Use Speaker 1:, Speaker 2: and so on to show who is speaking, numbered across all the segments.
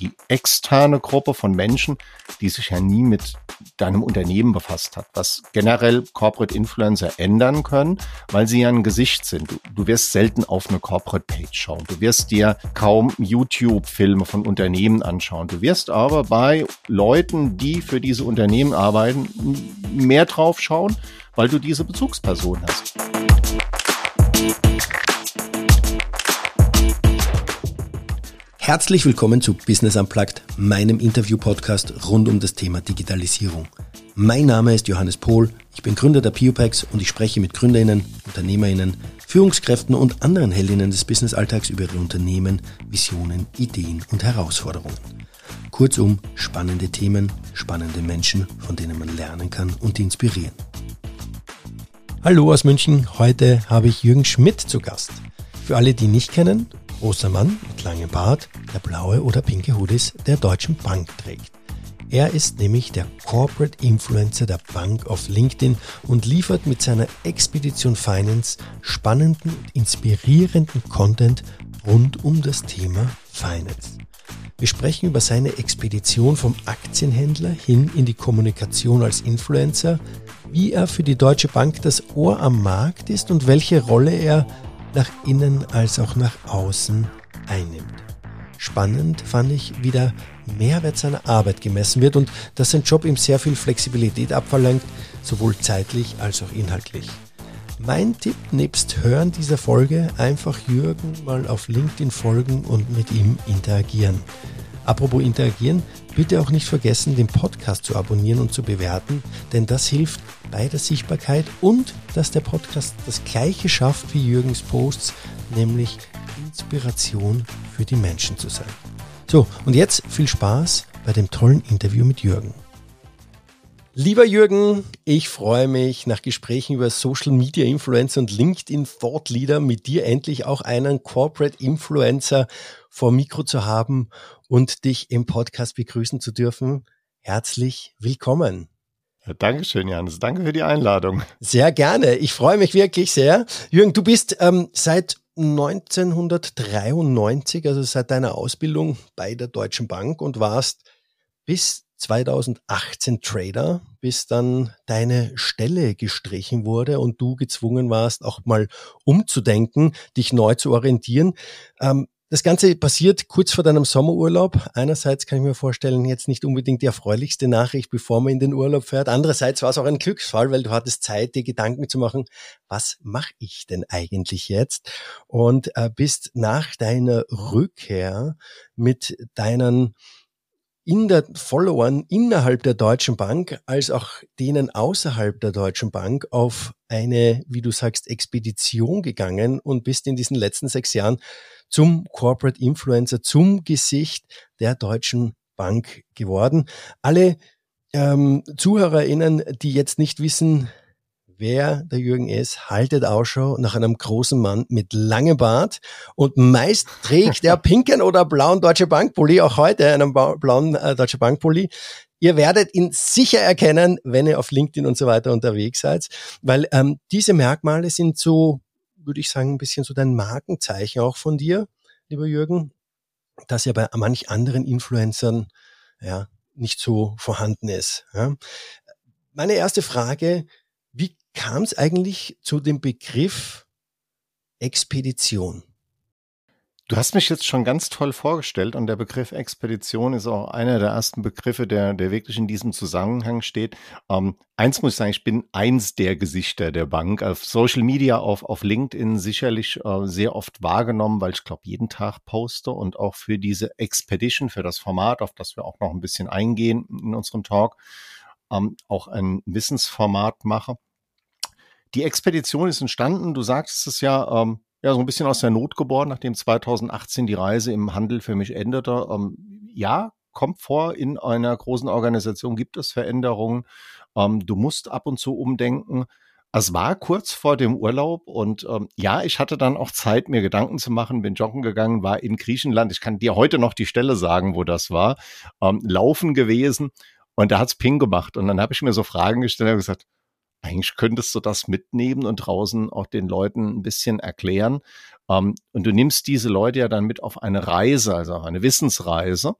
Speaker 1: die externe Gruppe von Menschen, die sich ja nie mit deinem Unternehmen befasst hat, was generell Corporate Influencer ändern können, weil sie ja ein Gesicht sind. Du, du wirst selten auf eine Corporate Page schauen. Du wirst dir kaum YouTube-Filme von Unternehmen anschauen. Du wirst aber bei Leuten, die für diese Unternehmen arbeiten, mehr drauf schauen, weil du diese Bezugsperson hast.
Speaker 2: Herzlich willkommen zu Business Unplugged, meinem Interview-Podcast rund um das Thema Digitalisierung. Mein Name ist Johannes Pohl, ich bin Gründer der Piopex und ich spreche mit GründerInnen, UnternehmerInnen, Führungskräften und anderen Heldinnen des Businessalltags über ihre Unternehmen, Visionen, Ideen und Herausforderungen. Kurzum, spannende Themen, spannende Menschen, von denen man lernen kann und inspirieren. Hallo aus München, heute habe ich Jürgen Schmidt zu Gast. Für alle, die nicht kennen, großer Mann mit langem Bart, der blaue oder pinke Hoodies der Deutschen Bank trägt. Er ist nämlich der Corporate Influencer der Bank auf LinkedIn und liefert mit seiner Expedition Finance spannenden und inspirierenden Content rund um das Thema Finance. Wir sprechen über seine Expedition vom Aktienhändler hin in die Kommunikation als Influencer, wie er für die Deutsche Bank das Ohr am Markt ist und welche Rolle er nach innen als auch nach außen einnimmt. Spannend fand ich, wie der Mehrwert seiner Arbeit gemessen wird und dass sein Job ihm sehr viel Flexibilität abverlangt, sowohl zeitlich als auch inhaltlich. Mein Tipp nebst Hören dieser Folge, einfach Jürgen mal auf LinkedIn folgen und mit ihm interagieren. Apropos interagieren, bitte auch nicht vergessen, den Podcast zu abonnieren und zu bewerten, denn das hilft bei der Sichtbarkeit und dass der Podcast das gleiche schafft wie Jürgens Posts, nämlich Inspiration für die Menschen zu sein. So, und jetzt viel Spaß bei dem tollen Interview mit Jürgen. Lieber Jürgen, ich freue mich nach Gesprächen über Social Media Influencer und LinkedIn Thought Leader mit dir endlich auch einen Corporate Influencer vor Mikro zu haben und dich im Podcast begrüßen zu dürfen. Herzlich willkommen.
Speaker 1: Ja, Dankeschön, Janis. Danke für die Einladung.
Speaker 2: Sehr gerne. Ich freue mich wirklich sehr. Jürgen, du bist ähm, seit 1993, also seit deiner Ausbildung bei der Deutschen Bank und warst bis 2018 Trader, bis dann deine Stelle gestrichen wurde und du gezwungen warst, auch mal umzudenken, dich neu zu orientieren. Ähm, das Ganze passiert kurz vor deinem Sommerurlaub. Einerseits kann ich mir vorstellen, jetzt nicht unbedingt die erfreulichste Nachricht, bevor man in den Urlaub fährt. Andererseits war es auch ein Glücksfall, weil du hattest Zeit, dir Gedanken zu machen, was mache ich denn eigentlich jetzt? Und äh, bist nach deiner Rückkehr mit deinen in der Followern innerhalb der Deutschen Bank als auch denen außerhalb der Deutschen Bank auf eine, wie du sagst, Expedition gegangen und bist in diesen letzten sechs Jahren zum Corporate Influencer, zum Gesicht der Deutschen Bank geworden. Alle ähm, ZuhörerInnen, die jetzt nicht wissen, wer der Jürgen ist, haltet Ausschau nach einem großen Mann mit langem Bart und meist trägt er pinken oder blauen Deutsche Bankpulli, auch heute einen blauen äh, Deutsche Bankpulli. Ihr werdet ihn sicher erkennen, wenn ihr auf LinkedIn und so weiter unterwegs seid, weil ähm, diese Merkmale sind so würde ich sagen, ein bisschen so dein Markenzeichen auch von dir, lieber Jürgen, das ja bei manch anderen Influencern ja nicht so vorhanden ist. Ja. Meine erste Frage, wie kam es eigentlich zu dem Begriff Expedition?
Speaker 1: Du hast mich jetzt schon ganz toll vorgestellt und der Begriff Expedition ist auch einer der ersten Begriffe, der, der wirklich in diesem Zusammenhang steht. Ähm, eins muss ich sagen, ich bin eins der Gesichter der Bank. Auf Social Media, auf, auf LinkedIn sicherlich äh, sehr oft wahrgenommen, weil ich glaube, jeden Tag poste und auch für diese Expedition, für das Format, auf das wir auch noch ein bisschen eingehen in unserem Talk, ähm, auch ein Wissensformat mache. Die Expedition ist entstanden, du sagst es ja, ähm, ja, so ein bisschen aus der Not geboren, nachdem 2018 die Reise im Handel für mich endete. Ähm, ja, kommt vor, in einer großen Organisation gibt es Veränderungen. Ähm, du musst ab und zu umdenken. Es war kurz vor dem Urlaub und ähm, ja, ich hatte dann auch Zeit, mir Gedanken zu machen, bin joggen gegangen, war in Griechenland. Ich kann dir heute noch die Stelle sagen, wo das war. Ähm, laufen gewesen und da hat's Ping gemacht. Und dann habe ich mir so Fragen gestellt und gesagt, eigentlich könntest du das mitnehmen und draußen auch den Leuten ein bisschen erklären. Ähm, und du nimmst diese Leute ja dann mit auf eine Reise, also auf eine Wissensreise.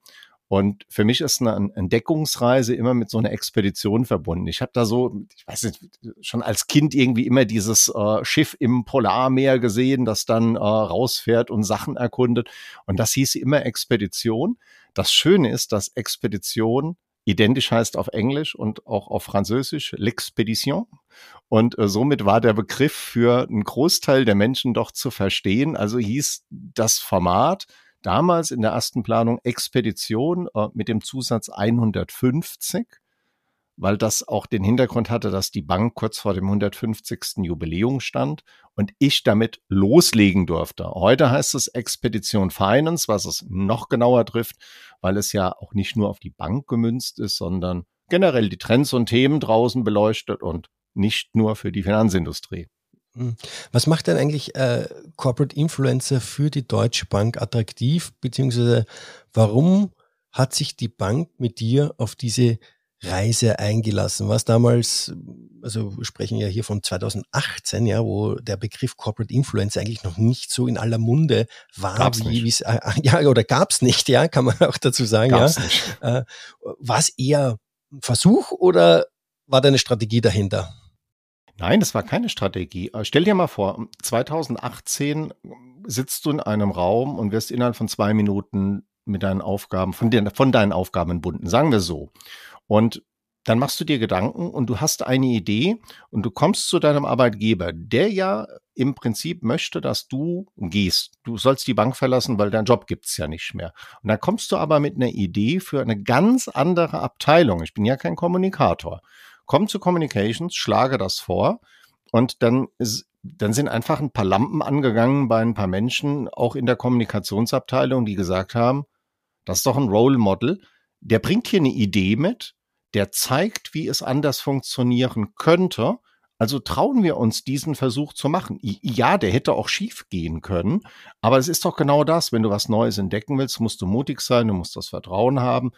Speaker 1: Und für mich ist eine Entdeckungsreise immer mit so einer Expedition verbunden. Ich habe da so, ich weiß nicht, schon als Kind irgendwie immer dieses äh, Schiff im Polarmeer gesehen, das dann äh, rausfährt und Sachen erkundet. Und das hieß immer Expedition. Das Schöne ist, dass Expedition identisch heißt auf Englisch und auch auf Französisch L'expédition. Und äh, somit war der Begriff für einen Großteil der Menschen doch zu verstehen. Also hieß das Format damals in der ersten Planung Expedition äh, mit dem Zusatz 150 weil das auch den Hintergrund hatte, dass die Bank kurz vor dem 150. Jubiläum stand und ich damit loslegen durfte. Heute heißt es Expedition Finance, was es noch genauer trifft, weil es ja auch nicht nur auf die Bank gemünzt ist, sondern generell die Trends und Themen draußen beleuchtet und nicht nur für die Finanzindustrie.
Speaker 2: Hm. Was macht denn eigentlich äh, Corporate Influencer für die Deutsche Bank attraktiv, beziehungsweise warum hat sich die Bank mit dir auf diese Reise eingelassen. Was damals, also wir sprechen ja hier von 2018, ja, wo der Begriff Corporate Influence eigentlich noch nicht so in aller Munde war,
Speaker 1: gab's
Speaker 2: wie es äh, ja oder gab's nicht, ja, kann man auch dazu sagen, gab's ja. Nicht. Äh, war es eher ein Versuch oder war da eine Strategie dahinter?
Speaker 1: Nein, das war keine Strategie. Äh, stell dir mal vor, 2018 sitzt du in einem Raum und wirst innerhalb von zwei Minuten mit deinen Aufgaben, von, den, von deinen Aufgaben entbunden, sagen wir so. Und dann machst du dir Gedanken und du hast eine Idee und du kommst zu deinem Arbeitgeber, der ja im Prinzip möchte, dass du gehst. Du sollst die Bank verlassen, weil dein Job gibt's ja nicht mehr. Und dann kommst du aber mit einer Idee für eine ganz andere Abteilung. Ich bin ja kein Kommunikator. Komm zu Communications, schlage das vor und dann ist, dann sind einfach ein paar Lampen angegangen bei ein paar Menschen, auch in der Kommunikationsabteilung, die gesagt haben, das ist doch ein Role Model. Der bringt hier eine Idee mit, der zeigt, wie es anders funktionieren könnte. Also trauen wir uns, diesen Versuch zu machen. Ja, der hätte auch schief gehen können, aber es ist doch genau das. Wenn du was Neues entdecken willst, musst du mutig sein, du musst das Vertrauen haben.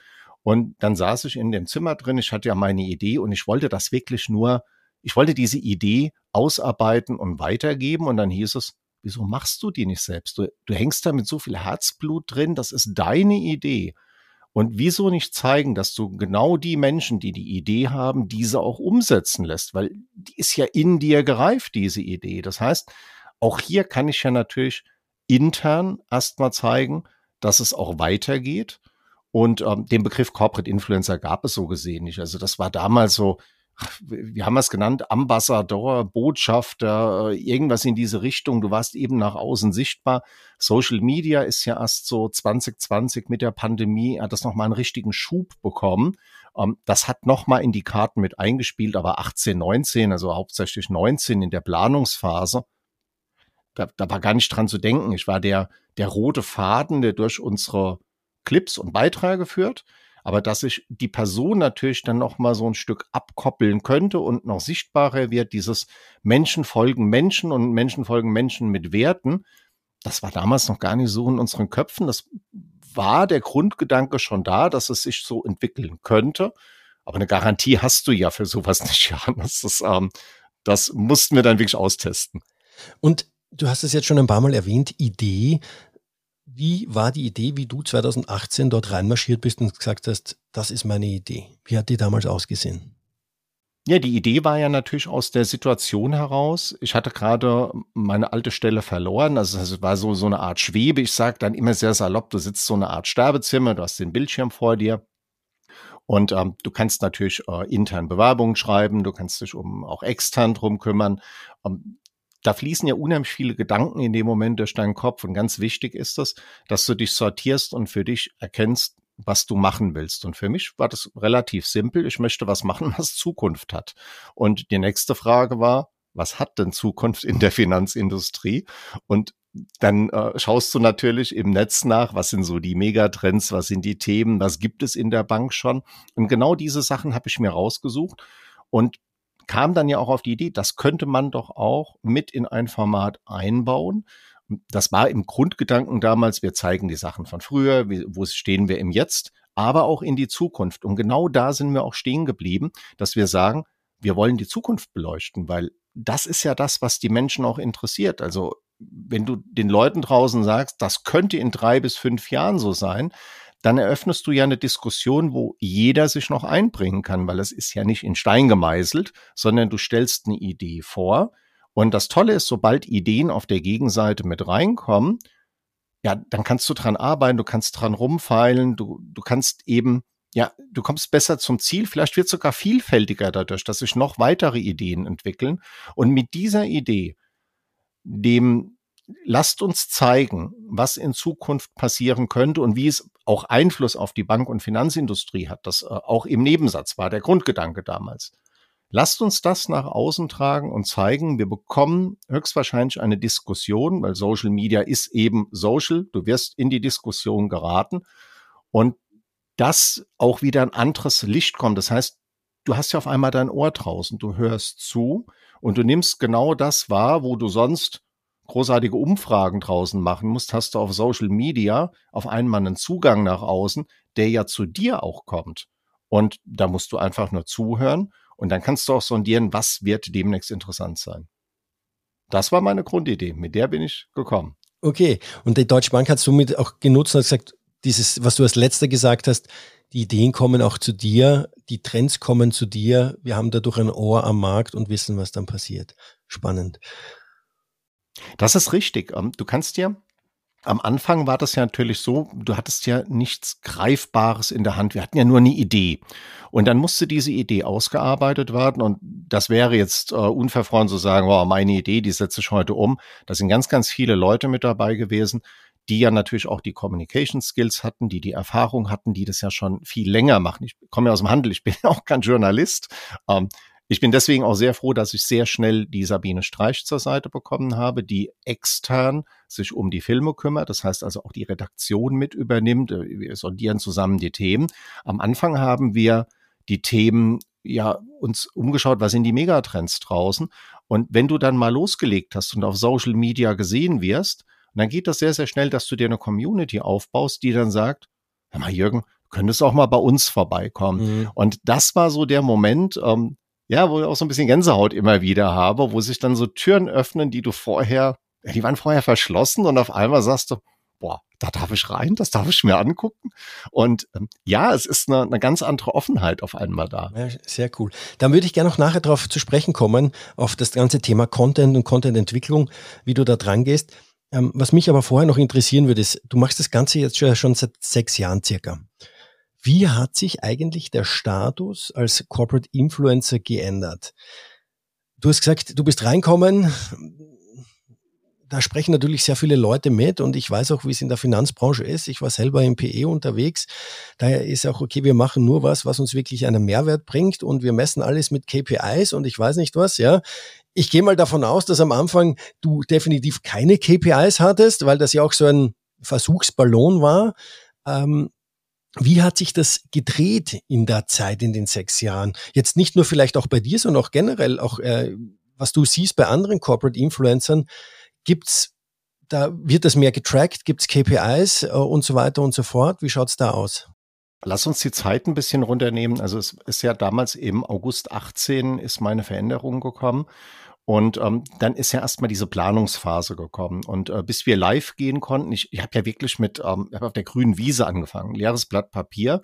Speaker 1: Und dann saß ich in dem Zimmer drin, ich hatte ja meine Idee und ich wollte das wirklich nur, ich wollte diese Idee ausarbeiten und weitergeben. Und dann hieß es, wieso machst du die nicht selbst? Du, du hängst da mit so viel Herzblut drin, das ist deine Idee. Und wieso nicht zeigen, dass du genau die Menschen, die die Idee haben, diese auch umsetzen lässt? Weil die ist ja in dir gereift, diese Idee. Das heißt, auch hier kann ich ja natürlich intern erstmal zeigen, dass es auch weitergeht. Und ähm, den Begriff Corporate Influencer gab es so gesehen nicht. Also das war damals so, wie haben wir es genannt, Ambassador, Botschafter, äh, irgendwas in diese Richtung. Du warst eben nach außen sichtbar. Social Media ist ja erst so 2020 mit der Pandemie, hat das nochmal einen richtigen Schub bekommen. Ähm, das hat nochmal in die Karten mit eingespielt, aber 18, 19, also hauptsächlich 19 in der Planungsphase. Da, da war gar nicht dran zu denken. Ich war der, der rote Faden, der durch unsere Clips und Beiträge führt aber dass sich die Person natürlich dann noch mal so ein Stück abkoppeln könnte und noch sichtbarer wird, dieses Menschen folgen Menschen und Menschen folgen Menschen mit Werten, das war damals noch gar nicht so in unseren Köpfen. Das war der Grundgedanke schon da, dass es sich so entwickeln könnte. Aber eine Garantie hast du ja für sowas nicht, ja. Das, ähm, das mussten wir dann wirklich austesten.
Speaker 2: Und du hast es jetzt schon ein paar Mal erwähnt, Idee. Wie war die Idee, wie du 2018 dort reinmarschiert bist und gesagt hast, das ist meine Idee? Wie hat die damals ausgesehen?
Speaker 1: Ja, die Idee war ja natürlich aus der Situation heraus. Ich hatte gerade meine alte Stelle verloren. Also es war so, so eine Art Schwebe. Ich sage dann immer sehr salopp, du sitzt so eine Art Sterbezimmer, du hast den Bildschirm vor dir. Und ähm, du kannst natürlich äh, intern Bewerbungen schreiben, du kannst dich um auch extern drum kümmern. Ähm, da fließen ja unheimlich viele Gedanken in dem Moment durch deinen Kopf. Und ganz wichtig ist es, dass du dich sortierst und für dich erkennst, was du machen willst. Und für mich war das relativ simpel. Ich möchte was machen, was Zukunft hat. Und die nächste Frage war, was hat denn Zukunft in der Finanzindustrie? Und dann äh, schaust du natürlich im Netz nach, was sind so die Megatrends, was sind die Themen, was gibt es in der Bank schon. Und genau diese Sachen habe ich mir rausgesucht. Und kam dann ja auch auf die Idee, das könnte man doch auch mit in ein Format einbauen. Das war im Grundgedanken damals, wir zeigen die Sachen von früher, wo stehen wir im Jetzt, aber auch in die Zukunft. Und genau da sind wir auch stehen geblieben, dass wir sagen, wir wollen die Zukunft beleuchten, weil das ist ja das, was die Menschen auch interessiert. Also wenn du den Leuten draußen sagst, das könnte in drei bis fünf Jahren so sein, dann eröffnest du ja eine Diskussion, wo jeder sich noch einbringen kann, weil es ist ja nicht in Stein gemeißelt, sondern du stellst eine Idee vor. Und das Tolle ist, sobald Ideen auf der Gegenseite mit reinkommen, ja, dann kannst du dran arbeiten, du kannst dran rumfeilen, du, du kannst eben, ja, du kommst besser zum Ziel. Vielleicht wird sogar vielfältiger dadurch, dass sich noch weitere Ideen entwickeln. Und mit dieser Idee, dem lasst uns zeigen, was in Zukunft passieren könnte und wie es auch Einfluss auf die Bank- und Finanzindustrie hat. Das äh, auch im Nebensatz war der Grundgedanke damals. Lasst uns das nach außen tragen und zeigen, wir bekommen höchstwahrscheinlich eine Diskussion, weil Social Media ist eben Social. Du wirst in die Diskussion geraten und das auch wieder ein anderes Licht kommt. Das heißt, du hast ja auf einmal dein Ohr draußen, du hörst zu und du nimmst genau das wahr, wo du sonst großartige Umfragen draußen machen musst, hast du auf Social Media auf einmal einen Zugang nach außen, der ja zu dir auch kommt. Und da musst du einfach nur zuhören und dann kannst du auch sondieren, was wird demnächst interessant sein. Das war meine Grundidee. Mit der bin ich gekommen.
Speaker 2: Okay. Und die Deutsche Bank hat somit auch genutzt und gesagt, dieses, was du als letzter gesagt hast, die Ideen kommen auch zu dir, die Trends kommen zu dir, wir haben dadurch ein Ohr am Markt und wissen, was dann passiert. Spannend.
Speaker 1: Das ist richtig. Ähm, du kannst dir am Anfang war das ja natürlich so, du hattest ja nichts Greifbares in der Hand. Wir hatten ja nur eine Idee. Und dann musste diese Idee ausgearbeitet werden. Und das wäre jetzt äh, unverfroren zu sagen, wow, meine Idee, die setze ich heute um. Da sind ganz, ganz viele Leute mit dabei gewesen, die ja natürlich auch die Communication Skills hatten, die die Erfahrung hatten, die das ja schon viel länger machen. Ich komme ja aus dem Handel, ich bin auch kein Journalist. Ähm, ich bin deswegen auch sehr froh, dass ich sehr schnell die Sabine Streich zur Seite bekommen habe, die extern sich um die Filme kümmert. Das heißt also auch die Redaktion mit übernimmt. Wir sondieren zusammen die Themen. Am Anfang haben wir die Themen ja uns umgeschaut, was sind die Megatrends draußen. Und wenn du dann mal losgelegt hast und auf Social Media gesehen wirst, dann geht das sehr, sehr schnell, dass du dir eine Community aufbaust, die dann sagt, hör mal, Jürgen, könntest auch mal bei uns vorbeikommen. Mhm. Und das war so der Moment, ähm, ja, wo ich auch so ein bisschen Gänsehaut immer wieder habe, wo sich dann so Türen öffnen, die du vorher, die waren vorher verschlossen und auf einmal sagst du, boah, da darf ich rein, das darf ich mir angucken. Und ähm, ja, es ist eine, eine ganz andere Offenheit auf einmal da.
Speaker 2: Ja, sehr cool. Dann würde ich gerne noch nachher darauf zu sprechen kommen, auf das ganze Thema Content und Contententwicklung, wie du da dran gehst. Ähm, was mich aber vorher noch interessieren würde, ist, du machst das Ganze jetzt schon, schon seit sechs Jahren circa. Wie hat sich eigentlich der Status als Corporate Influencer geändert? Du hast gesagt, du bist reinkommen. Da sprechen natürlich sehr viele Leute mit und ich weiß auch, wie es in der Finanzbranche ist. Ich war selber im PE unterwegs. Daher ist auch okay, wir machen nur was, was uns wirklich einen Mehrwert bringt und wir messen alles mit KPIs und ich weiß nicht was, ja. Ich gehe mal davon aus, dass am Anfang du definitiv keine KPIs hattest, weil das ja auch so ein Versuchsballon war. Ähm, wie hat sich das gedreht in der Zeit, in den sechs Jahren? Jetzt nicht nur vielleicht auch bei dir, sondern auch generell, auch äh, was du siehst bei anderen Corporate Influencern, gibt's da wird das mehr getrackt, gibt's KPIs äh, und so weiter und so fort. Wie schaut's da aus?
Speaker 1: Lass uns die Zeit ein bisschen runternehmen. Also es ist ja damals im August 18 ist meine Veränderung gekommen. Und ähm, dann ist ja erstmal diese Planungsphase gekommen. Und äh, bis wir live gehen konnten, ich, ich habe ja wirklich mit, ähm, ich habe auf der grünen Wiese angefangen, leeres Blatt Papier.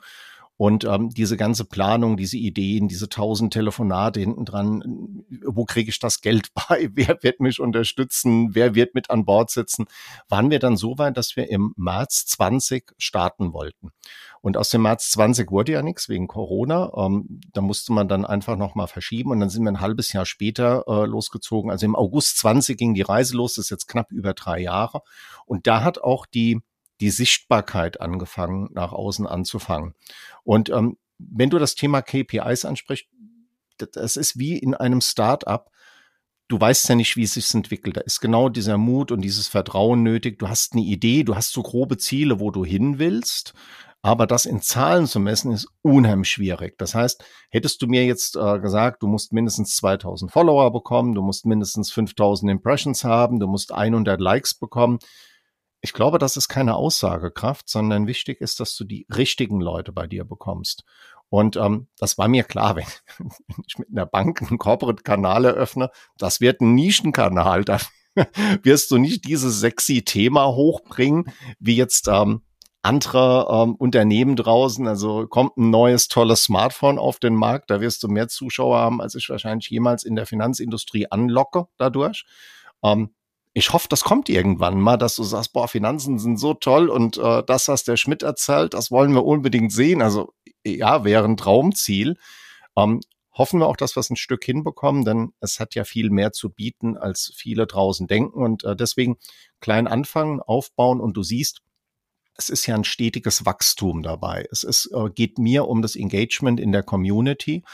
Speaker 1: Und ähm, diese ganze Planung, diese Ideen, diese tausend Telefonate hinten dran, wo kriege ich das Geld bei? Wer wird mich unterstützen? Wer wird mit an Bord sitzen? Waren wir dann so weit, dass wir im März 20 starten wollten. Und aus dem März 20 wurde ja nichts wegen Corona. Ähm, da musste man dann einfach nochmal verschieben und dann sind wir ein halbes Jahr später äh, losgezogen. Also im August 20 ging die Reise los, das ist jetzt knapp über drei Jahre. Und da hat auch die, die Sichtbarkeit angefangen, nach außen anzufangen. Und ähm, wenn du das Thema KPIs ansprichst, das ist wie in einem Start-up du weißt ja nicht, wie es sich entwickelt. Da ist genau dieser Mut und dieses Vertrauen nötig. Du hast eine Idee, du hast so grobe Ziele, wo du hin willst. Aber das in Zahlen zu messen, ist unheimlich schwierig. Das heißt, hättest du mir jetzt äh, gesagt, du musst mindestens 2000 Follower bekommen, du musst mindestens 5000 Impressions haben, du musst 100 Likes bekommen. Ich glaube, das ist keine Aussagekraft, sondern wichtig ist, dass du die richtigen Leute bei dir bekommst. Und ähm, das war mir klar, wenn ich mit einer Bank einen Corporate-Kanal eröffne, das wird ein Nischenkanal. Da wirst du nicht dieses sexy Thema hochbringen, wie jetzt ähm, andere ähm, Unternehmen draußen. Also kommt ein neues, tolles Smartphone auf den Markt. Da wirst du mehr Zuschauer haben, als ich wahrscheinlich jemals in der Finanzindustrie anlocke dadurch. Ähm, ich hoffe, das kommt irgendwann mal, dass du sagst, boah, Finanzen sind so toll und äh, das, was der Schmidt erzählt, das wollen wir unbedingt sehen. Also ja, wäre ein Traumziel. Ähm, hoffen wir auch, dass wir es ein Stück hinbekommen, denn es hat ja viel mehr zu bieten, als viele draußen denken. Und äh, deswegen klein anfangen, aufbauen und du siehst, es ist ja ein stetiges Wachstum dabei. Es ist, äh, geht mir um das Engagement in der Community.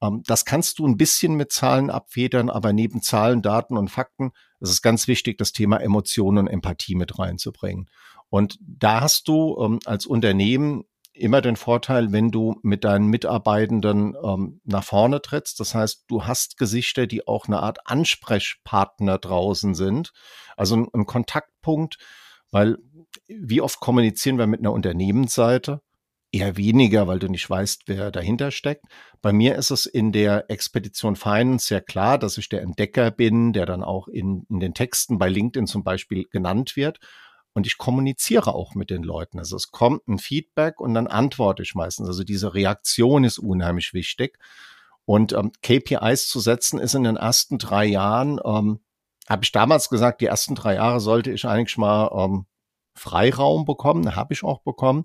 Speaker 1: Ähm, das kannst du ein bisschen mit Zahlen abfedern, aber neben Zahlen, Daten und Fakten ist es ganz wichtig, das Thema Emotionen und Empathie mit reinzubringen. Und da hast du ähm, als Unternehmen immer den Vorteil, wenn du mit deinen Mitarbeitenden ähm, nach vorne trittst. Das heißt, du hast Gesichter, die auch eine Art Ansprechpartner draußen sind. Also ein, ein Kontaktpunkt, weil wie oft kommunizieren wir mit einer Unternehmensseite? Eher weniger, weil du nicht weißt, wer dahinter steckt. Bei mir ist es in der Expedition Finance sehr klar, dass ich der Entdecker bin, der dann auch in, in den Texten bei LinkedIn zum Beispiel genannt wird. Und ich kommuniziere auch mit den Leuten. Also es kommt ein Feedback und dann antworte ich meistens. Also diese Reaktion ist unheimlich wichtig. Und ähm, KPIs zu setzen ist in den ersten drei Jahren, ähm, habe ich damals gesagt, die ersten drei Jahre sollte ich eigentlich mal ähm, Freiraum bekommen, habe ich auch bekommen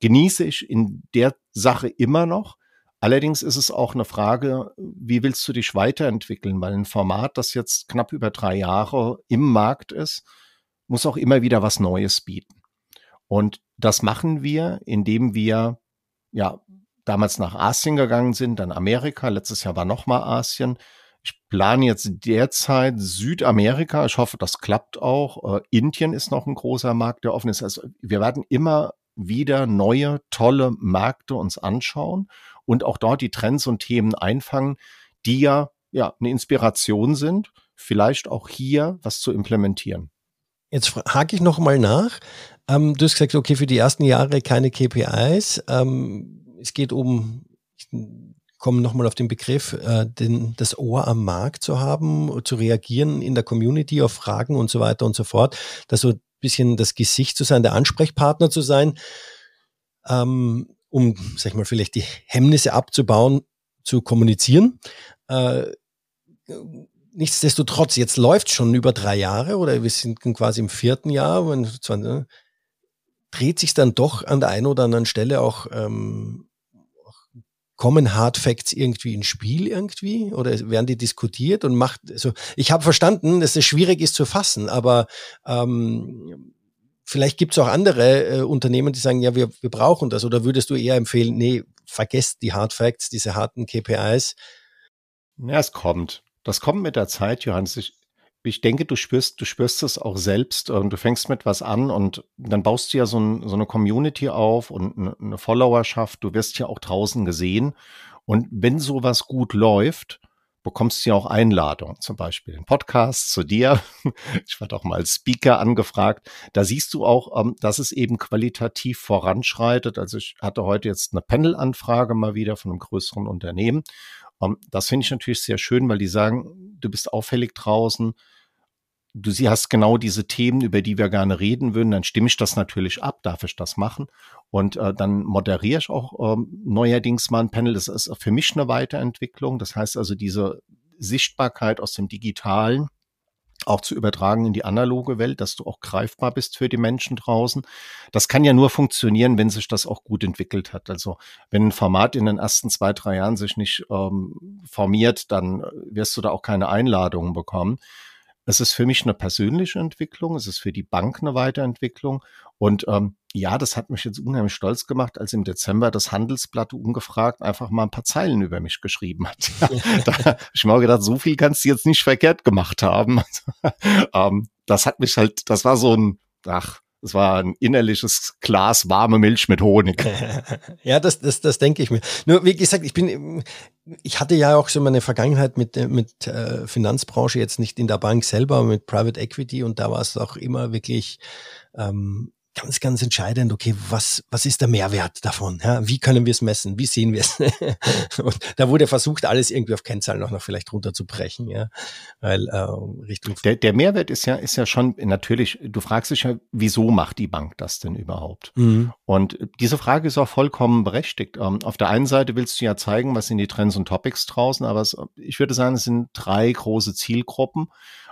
Speaker 1: genieße ich in der Sache immer noch. Allerdings ist es auch eine Frage, wie willst du dich weiterentwickeln? Weil ein Format, das jetzt knapp über drei Jahre im Markt ist, muss auch immer wieder was Neues bieten. Und das machen wir, indem wir ja damals nach Asien gegangen sind, dann Amerika, letztes Jahr war nochmal Asien. Ich plane jetzt derzeit Südamerika. Ich hoffe, das klappt auch. Äh, Indien ist noch ein großer Markt, der offen ist. Also wir werden immer wieder neue, tolle Märkte uns anschauen und auch dort die Trends und Themen einfangen, die ja, ja eine Inspiration sind, vielleicht auch hier was zu implementieren.
Speaker 2: Jetzt hake ich noch mal nach. Ähm, du hast gesagt, okay, für die ersten Jahre keine KPIs. Ähm, es geht um, ich komme nochmal auf den Begriff, äh, den, das Ohr am Markt zu haben, zu reagieren in der Community auf Fragen und so weiter und so fort. Dass so bisschen das Gesicht zu sein, der Ansprechpartner zu sein, ähm, um, sag ich mal, vielleicht die Hemmnisse abzubauen, zu kommunizieren. Äh, nichtsdestotrotz, jetzt läuft schon über drei Jahre oder wir sind quasi im vierten Jahr, wenn, ne, dreht sich dann doch an der einen oder anderen Stelle auch ähm, kommen Hard Facts irgendwie ins Spiel irgendwie oder werden die diskutiert und macht also ich habe verstanden, dass es schwierig ist zu fassen, aber ähm, vielleicht gibt es auch andere äh, Unternehmen, die sagen, ja, wir, wir brauchen das oder würdest du eher empfehlen, nee, vergesst die Hard Facts, diese harten KPIs?
Speaker 1: Ja, es kommt. Das kommt mit der Zeit, Johannes. Ich, ich denke, du spürst, du spürst es auch selbst und du fängst mit was an und dann baust du ja so, ein, so eine Community auf und eine, eine Followerschaft. Du wirst ja auch draußen gesehen. Und wenn sowas gut läuft, bekommst du ja auch Einladungen, zum Beispiel in Podcasts zu dir. Ich werde auch mal als Speaker angefragt. Da siehst du auch, ähm, dass es eben qualitativ voranschreitet. Also ich hatte heute jetzt eine Panel-Anfrage mal wieder von einem größeren Unternehmen. Ähm, das finde ich natürlich sehr schön, weil die sagen, du bist auffällig draußen, du sie hast genau diese Themen, über die wir gerne reden würden, dann stimme ich das natürlich ab, darf ich das machen. Und äh, dann moderiere ich auch ähm, neuerdings mal ein Panel. Das ist für mich eine Weiterentwicklung. Das heißt also, diese Sichtbarkeit aus dem Digitalen auch zu übertragen in die analoge Welt, dass du auch greifbar bist für die Menschen draußen. Das kann ja nur funktionieren, wenn sich das auch gut entwickelt hat. Also wenn ein Format in den ersten zwei, drei Jahren sich nicht ähm, formiert, dann wirst du da auch keine Einladungen bekommen. Es ist für mich eine persönliche Entwicklung, es ist für die Bank eine Weiterentwicklung. Und ähm, ja, das hat mich jetzt unheimlich stolz gemacht, als im Dezember das Handelsblatt ungefragt einfach mal ein paar Zeilen über mich geschrieben hat. da habe ich mir auch gedacht, so viel kannst du jetzt nicht verkehrt gemacht haben. ähm, das hat mich halt, das war so ein, ach, es war ein innerliches Glas warme Milch mit Honig.
Speaker 2: ja, das, das, das denke ich mir. Nur, wie gesagt, ich bin, ich hatte ja auch so meine Vergangenheit mit, mit äh, Finanzbranche, jetzt nicht in der Bank selber, aber mit Private Equity und da war es auch immer wirklich, ähm, ganz, ganz entscheidend, okay, was, was ist der Mehrwert davon? Ja, wie können wir es messen? Wie sehen wir es? und da wurde versucht, alles irgendwie auf Kennzahlen auch noch vielleicht runterzubrechen, ja, weil äh, Richtung.
Speaker 1: Der, der Mehrwert ist ja, ist ja schon natürlich, du fragst dich ja, wieso macht die Bank das denn überhaupt? Mhm. Und diese Frage ist auch vollkommen berechtigt. Ähm, auf der einen Seite willst du ja zeigen, was sind die Trends und Topics draußen, aber es, ich würde sagen, es sind drei große Zielgruppen.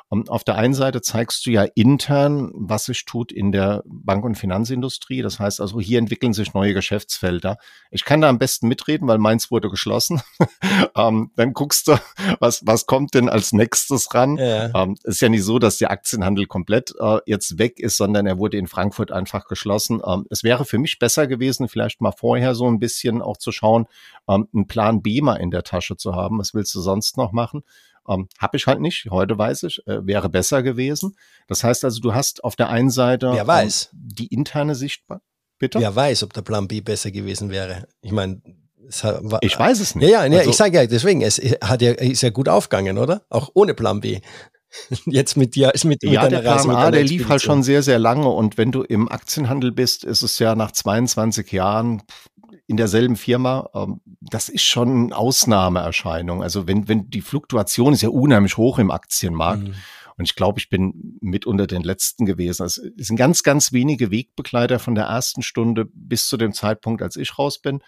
Speaker 1: Und auf der einen Seite zeigst du ja intern, was sich tut in der Bank- und Finanzindustrie. Das heißt also, hier entwickeln sich neue Geschäftsfelder. Ich kann da am besten mitreden, weil meins wurde geschlossen. ähm, dann guckst du, was, was kommt denn als nächstes ran? Ja. Ähm, ist ja nicht so, dass der Aktienhandel komplett äh, jetzt weg ist, sondern er wurde in Frankfurt einfach geschlossen. Ähm, es wäre für mich besser gewesen, vielleicht mal vorher so ein bisschen auch zu schauen, ähm, einen Plan B mal in der Tasche zu haben. Was willst du sonst noch machen? Ähm, Habe ich halt nicht. Heute weiß ich, äh, wäre besser gewesen. Das heißt also, du hast auf der einen Seite
Speaker 2: Wer weiß.
Speaker 1: Ähm, die interne Sichtbarkeit. Bitte?
Speaker 2: Wer weiß, ob der Plan B besser gewesen wäre. Ich meine,
Speaker 1: ich weiß es nicht.
Speaker 2: Ja, ja, also, ich sage ja, deswegen, es hat ja, ist ja gut aufgegangen, oder? Auch ohne Plan B. Jetzt mit dir, ist mit, mit
Speaker 1: ja, der Plan A, der lief halt schon sehr, sehr lange und wenn du im Aktienhandel bist, ist es ja nach 22 Jahren in derselben Firma, ähm, das ist schon eine Ausnahmeerscheinung. Also wenn, wenn die Fluktuation ist ja unheimlich hoch im Aktienmarkt. Mhm. Und ich glaube, ich bin mit unter den letzten gewesen. Also es sind ganz, ganz wenige Wegbegleiter von der ersten Stunde bis zu dem Zeitpunkt, als ich raus bin.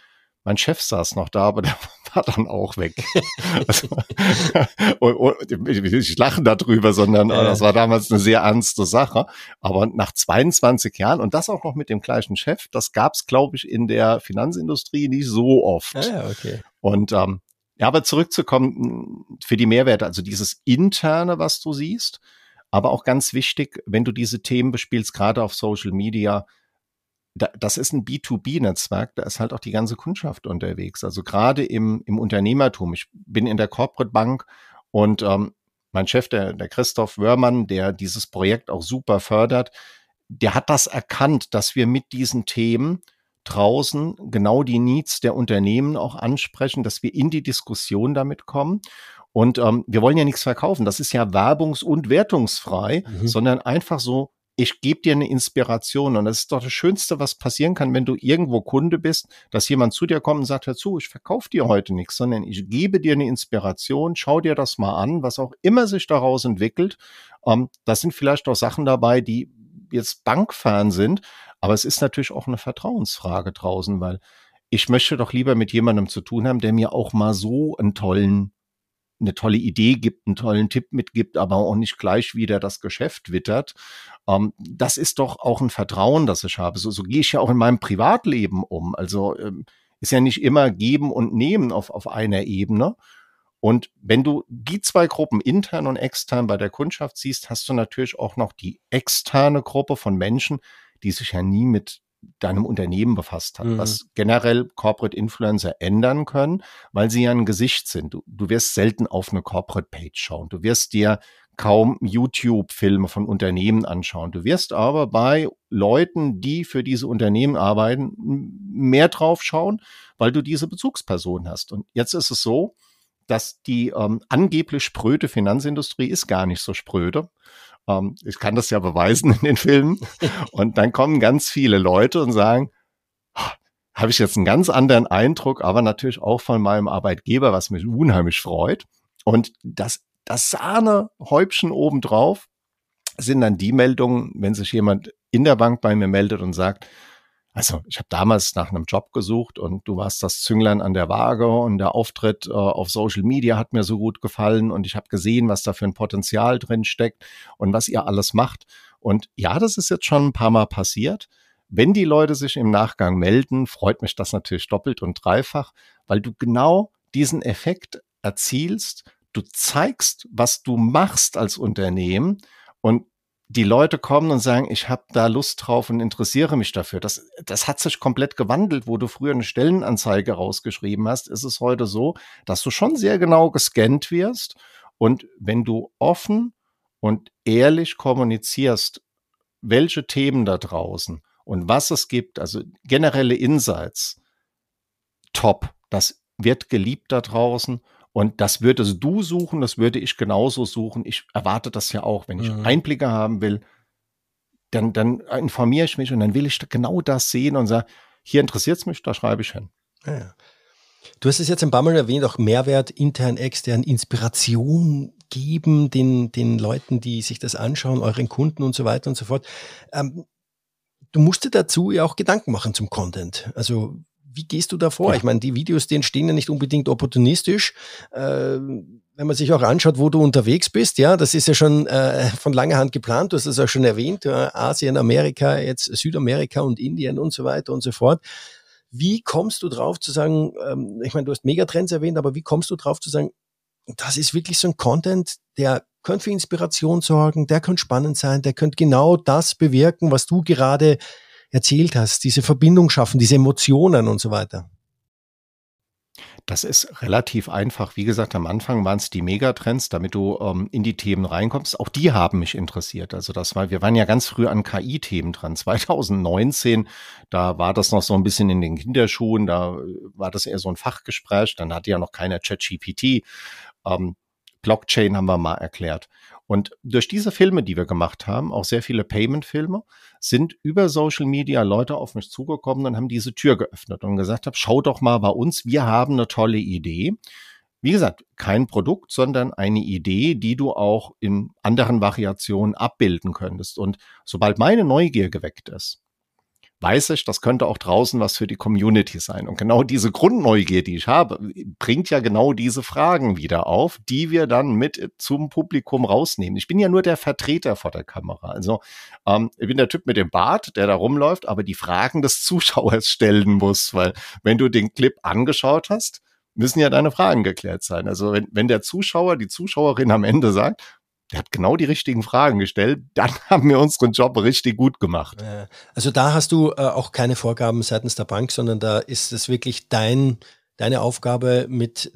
Speaker 1: Mein Chef saß noch da, aber der war dann auch weg. also, und, und, ich lache darüber, sondern ja. das war damals eine sehr ernste Sache. Aber nach 22 Jahren und das auch noch mit dem gleichen Chef, das gab es, glaube ich, in der Finanzindustrie nicht so oft.
Speaker 2: Ah, ja, okay.
Speaker 1: Und ähm, ja, aber zurückzukommen für die Mehrwerte, also dieses interne, was du siehst, aber auch ganz wichtig, wenn du diese Themen bespielst, gerade auf Social Media, das ist ein B2B-Netzwerk, da ist halt auch die ganze Kundschaft unterwegs. Also gerade im, im Unternehmertum. Ich bin in der Corporate Bank und ähm, mein Chef, der, der Christoph Wörmann, der dieses Projekt auch super fördert, der hat das erkannt, dass wir mit diesen Themen draußen genau die Needs der Unternehmen auch ansprechen, dass wir in die Diskussion damit kommen. Und ähm, wir wollen ja nichts verkaufen. Das ist ja werbungs- und wertungsfrei, mhm. sondern einfach so ich gebe dir eine Inspiration. Und das ist doch das Schönste, was passieren kann, wenn du irgendwo Kunde bist, dass jemand zu dir kommt und sagt, hör zu, ich verkaufe dir heute nichts, sondern ich gebe dir eine Inspiration, schau dir das mal an, was auch immer sich daraus entwickelt. Ähm, das sind vielleicht auch Sachen dabei, die jetzt bankfern sind, aber es ist natürlich auch eine Vertrauensfrage draußen, weil ich möchte doch lieber mit jemandem zu tun haben, der mir auch mal so einen tollen eine tolle Idee gibt, einen tollen Tipp mitgibt, aber auch nicht gleich wieder das Geschäft wittert. Ähm, das ist doch auch ein Vertrauen, das ich habe. So, so gehe ich ja auch in meinem Privatleben um. Also ähm, ist ja nicht immer geben und nehmen auf, auf einer Ebene. Und wenn du die zwei Gruppen intern und extern bei der Kundschaft siehst, hast du natürlich auch noch die externe Gruppe von Menschen, die sich ja nie mit deinem Unternehmen befasst hat, mhm. was generell Corporate Influencer ändern können, weil sie ja ein Gesicht sind. Du, du wirst selten auf eine Corporate Page schauen. Du wirst dir kaum YouTube-Filme von Unternehmen anschauen. Du wirst aber bei Leuten, die für diese Unternehmen arbeiten, mehr drauf schauen, weil du diese Bezugsperson hast. Und jetzt ist es so, dass die ähm, angeblich spröde Finanzindustrie ist gar nicht so spröde. Ähm, ich kann das ja beweisen in den Filmen. Und dann kommen ganz viele Leute und sagen, habe ich jetzt einen ganz anderen Eindruck, aber natürlich auch von meinem Arbeitgeber, was mich unheimlich freut. Und das, das Sahnehäubchen obendrauf sind dann die Meldungen, wenn sich jemand in der Bank bei mir meldet und sagt, also ich habe damals nach einem Job gesucht und du warst das Zünglein an der Waage und der Auftritt äh, auf Social Media hat mir so gut gefallen und ich habe gesehen, was da für ein Potenzial drin steckt und was ihr alles macht. Und ja, das ist jetzt schon ein paar Mal passiert. Wenn die Leute sich im Nachgang melden, freut mich das natürlich doppelt und dreifach, weil du genau diesen Effekt erzielst. Du zeigst, was du machst als Unternehmen und die Leute kommen und sagen, ich habe da Lust drauf und interessiere mich dafür. Das, das hat sich komplett gewandelt, wo du früher eine Stellenanzeige rausgeschrieben hast, ist es heute so, dass du schon sehr genau gescannt wirst. Und wenn du offen und ehrlich kommunizierst, welche Themen da draußen und was es gibt, also generelle Insights, top. Das wird geliebt da draußen und das würdest du suchen, das würde ich genauso suchen. Ich erwarte das ja auch, wenn ich mhm. Einblicke haben will. dann, dann informiere ich mich und dann will ich genau das sehen und sage, hier interessiert es mich, da schreibe ich hin.
Speaker 2: Ja. Du hast es jetzt ein paar Mal erwähnt, auch Mehrwert, intern, extern, Inspiration geben den, den Leuten, die sich das anschauen, euren Kunden und so weiter und so fort. Ähm, du musst dir dazu ja auch Gedanken machen zum Content. Also wie gehst du da vor? Ja. Ich meine, die Videos, die entstehen ja nicht unbedingt opportunistisch. Äh, wenn man sich auch anschaut, wo du unterwegs bist, ja, das ist ja schon äh, von langer Hand geplant. Du hast es auch schon erwähnt, äh, Asien, Amerika, jetzt Südamerika und Indien und so weiter und so fort. Wie kommst du drauf zu sagen, ähm, ich meine, du hast Megatrends erwähnt, aber wie kommst du drauf zu sagen, das ist wirklich so ein Content, der könnte für Inspiration sorgen, der könnte spannend sein, der könnte genau das bewirken, was du gerade erzählt hast, diese Verbindung schaffen, diese Emotionen und so weiter?
Speaker 1: Das ist relativ einfach. Wie gesagt, am Anfang waren es die Megatrends, damit du ähm, in die Themen reinkommst. Auch die haben mich interessiert. Also das war, wir waren ja ganz früh an KI-Themen dran. 2019, da war das noch so ein bisschen in den Kinderschuhen, da war das eher so ein Fachgespräch. Dann hatte ja noch keiner ChatGPT. Ähm, Blockchain haben wir mal erklärt. Und durch diese Filme, die wir gemacht haben, auch sehr viele Payment-Filme, sind über Social Media Leute auf mich zugekommen und haben diese Tür geöffnet und gesagt habe, schau doch mal bei uns, wir haben eine tolle Idee. Wie gesagt, kein Produkt, sondern eine Idee, die du auch in anderen Variationen abbilden könntest. Und sobald meine Neugier geweckt ist, weiß ich, das könnte auch draußen was für die Community sein. Und genau diese Grundneugier, die ich habe, bringt ja genau diese Fragen wieder auf, die wir dann mit zum Publikum rausnehmen. Ich bin ja nur der Vertreter vor der Kamera. Also ähm, ich bin der Typ mit dem Bart, der da rumläuft, aber die Fragen des Zuschauers stellen muss, weil wenn du den Clip angeschaut hast, müssen ja deine Fragen geklärt sein. Also wenn, wenn der Zuschauer, die Zuschauerin am Ende sagt, der hat genau die richtigen Fragen gestellt, dann haben wir unseren Job richtig gut gemacht.
Speaker 2: Also da hast du äh, auch keine Vorgaben seitens der Bank, sondern da ist es wirklich dein, deine Aufgabe mit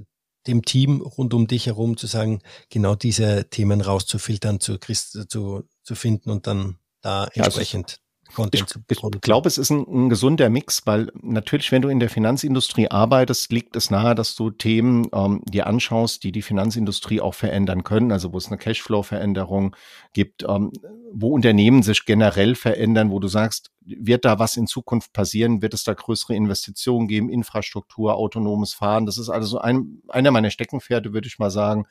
Speaker 2: dem Team rund um dich herum zu sagen, genau diese Themen rauszufiltern, zu, zu, zu finden und dann da entsprechend. Ja, also
Speaker 1: Content ich, ich glaube, es ist ein, ein, gesunder Mix, weil natürlich, wenn du in der Finanzindustrie arbeitest, liegt es nahe, dass du Themen ähm, dir anschaust, die die Finanzindustrie auch verändern können, also wo es eine Cashflow-Veränderung gibt, ähm, wo Unternehmen sich generell verändern, wo du sagst, wird da was in Zukunft passieren, wird es da größere Investitionen geben, Infrastruktur, autonomes Fahren, das ist also ein, einer meiner Steckenpferde, würde ich mal sagen,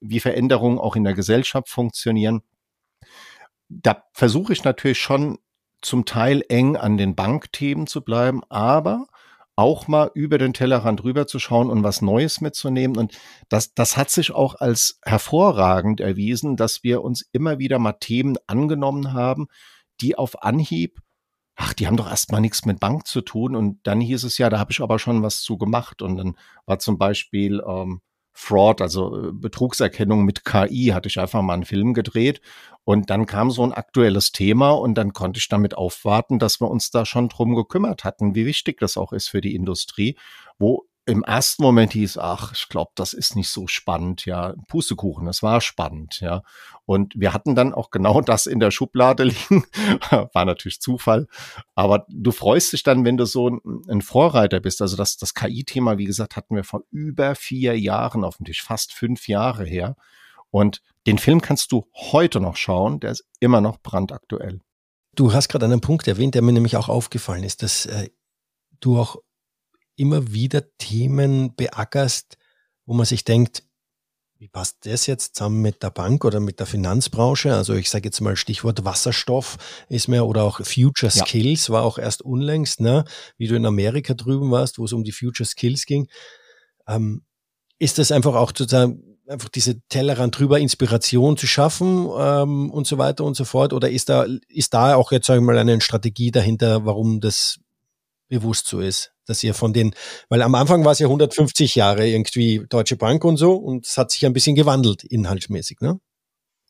Speaker 1: wie Veränderungen auch in der Gesellschaft funktionieren. Da versuche ich natürlich schon zum Teil eng an den Bankthemen zu bleiben, aber auch mal über den Tellerrand rüber zu schauen und was Neues mitzunehmen. Und das, das hat sich auch als hervorragend erwiesen, dass wir uns immer wieder mal Themen angenommen haben, die auf Anhieb, ach, die haben doch erstmal nichts mit Bank zu tun. Und dann hieß es ja, da habe ich aber schon was zu gemacht. Und dann war zum Beispiel ähm, Fraud, also äh, Betrugserkennung mit KI, hatte ich einfach mal einen Film gedreht. Und dann kam so ein aktuelles Thema und dann konnte ich damit aufwarten, dass wir uns da schon drum gekümmert hatten, wie wichtig das auch ist für die Industrie, wo im ersten Moment hieß, ach, ich glaube, das ist nicht so spannend, ja, Pustekuchen, es war spannend, ja. Und wir hatten dann auch genau das in der Schublade liegen, war natürlich Zufall, aber du freust dich dann, wenn du so ein, ein Vorreiter bist. Also das, das KI-Thema, wie gesagt, hatten wir vor über vier Jahren auf dem Tisch, fast fünf Jahre her. Und den Film kannst du heute noch schauen, der ist immer noch brandaktuell.
Speaker 2: Du hast gerade einen Punkt erwähnt, der mir nämlich auch aufgefallen ist, dass äh, du auch immer wieder Themen beackerst, wo man sich denkt, wie passt das jetzt zusammen mit der Bank oder mit der Finanzbranche? Also ich sage jetzt mal Stichwort Wasserstoff ist mir oder auch Future Skills ja. war auch erst unlängst, ne? wie du in Amerika drüben warst, wo es um die Future Skills ging. Ähm, ist das einfach auch sozusagen einfach diese Tellerrand drüber Inspiration zu schaffen ähm, und so weiter und so fort? Oder ist da, ist da auch jetzt, sage ich mal, eine Strategie dahinter, warum das bewusst so ist, dass ihr von den, weil am Anfang war es ja 150 Jahre irgendwie Deutsche Bank und so und es hat sich ein bisschen gewandelt inhaltsmäßig, ne?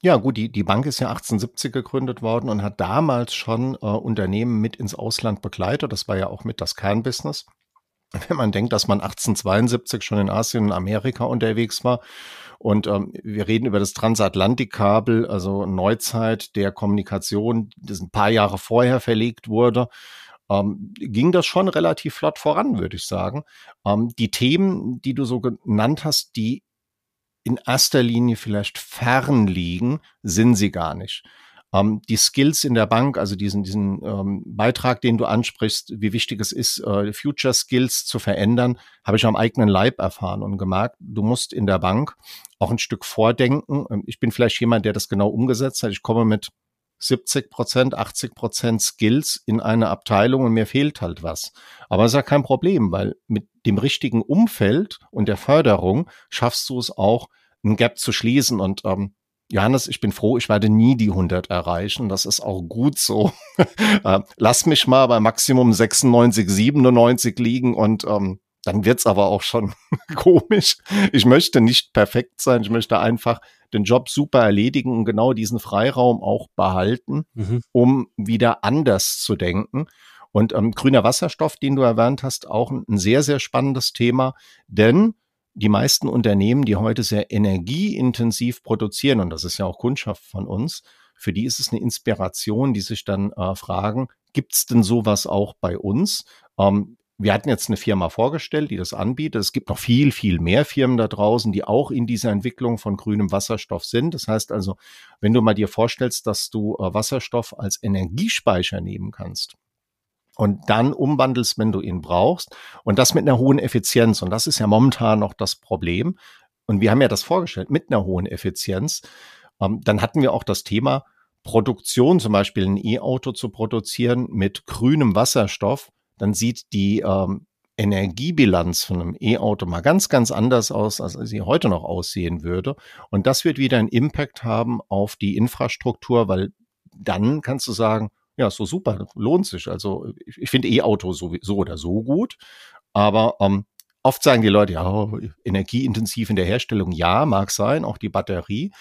Speaker 1: Ja, gut, die, die Bank ist ja 1870 gegründet worden und hat damals schon äh, Unternehmen mit ins Ausland begleitet. Das war ja auch mit das Kernbusiness. Wenn man denkt, dass man 1872 schon in Asien und Amerika unterwegs war. Und ähm, wir reden über das Transatlantikkabel, also Neuzeit der Kommunikation, das ein paar Jahre vorher verlegt wurde ähm, ging das schon relativ flott voran, würde ich sagen. Ähm, die Themen, die du so genannt hast, die in erster Linie vielleicht fern liegen, sind sie gar nicht. Ähm, die Skills in der Bank, also diesen, diesen ähm, Beitrag, den du ansprichst, wie wichtig es ist, äh, Future Skills zu verändern, habe ich am eigenen Leib erfahren und gemerkt, du musst in der Bank auch ein Stück vordenken. Ähm, ich bin vielleicht jemand, der das genau umgesetzt hat. Ich komme mit 70 Prozent, 80 Prozent Skills in eine Abteilung und mir fehlt halt was. Aber es ist ja kein Problem, weil mit dem richtigen Umfeld und der Förderung schaffst du es auch, ein Gap zu schließen. Und ähm, Johannes, ich bin froh, ich werde nie die 100 erreichen. Das ist auch gut so. Äh, lass mich mal bei Maximum 96, 97 liegen und ähm, dann wird's aber auch schon komisch. Ich möchte nicht perfekt sein. Ich möchte einfach den Job super erledigen und genau diesen Freiraum auch behalten, mhm. um wieder anders zu denken. Und ähm, grüner Wasserstoff, den du erwähnt hast, auch ein, sehr, sehr spannendes Thema, denn die meisten Unternehmen, die heute sehr energieintensiv produzieren, und das ist ja auch Kundschaft von uns, für die ist es eine Inspiration, die sich dann äh, fragen, gibt's denn sowas auch bei uns? Ähm, wir hatten jetzt eine Firma vorgestellt, die das anbietet. Es gibt noch viel, viel mehr Firmen da draußen, die auch in dieser Entwicklung von grünem Wasserstoff sind. Das heißt also, wenn du mal dir vorstellst, dass du äh, Wasserstoff als Energiespeicher nehmen kannst, und dann umwandelst, wenn du ihn brauchst. Und das mit einer hohen Effizienz. Und das ist ja momentan noch das Problem. Und wir haben ja das vorgestellt mit einer hohen Effizienz. Ähm, dann hatten wir auch das Thema Produktion, zum Beispiel ein E-Auto zu produzieren mit grünem Wasserstoff. Dann sieht die ähm, Energiebilanz von einem E-Auto mal ganz, ganz anders aus, als sie heute noch aussehen würde. Und das wird wieder einen Impact haben auf die Infrastruktur, weil dann kannst du sagen, ja, so super, lohnt sich. Also ich, ich finde E-Auto so, so oder so gut, aber ähm, oft sagen die Leute, ja, energieintensiv in der Herstellung, ja, mag sein, auch die Batterie.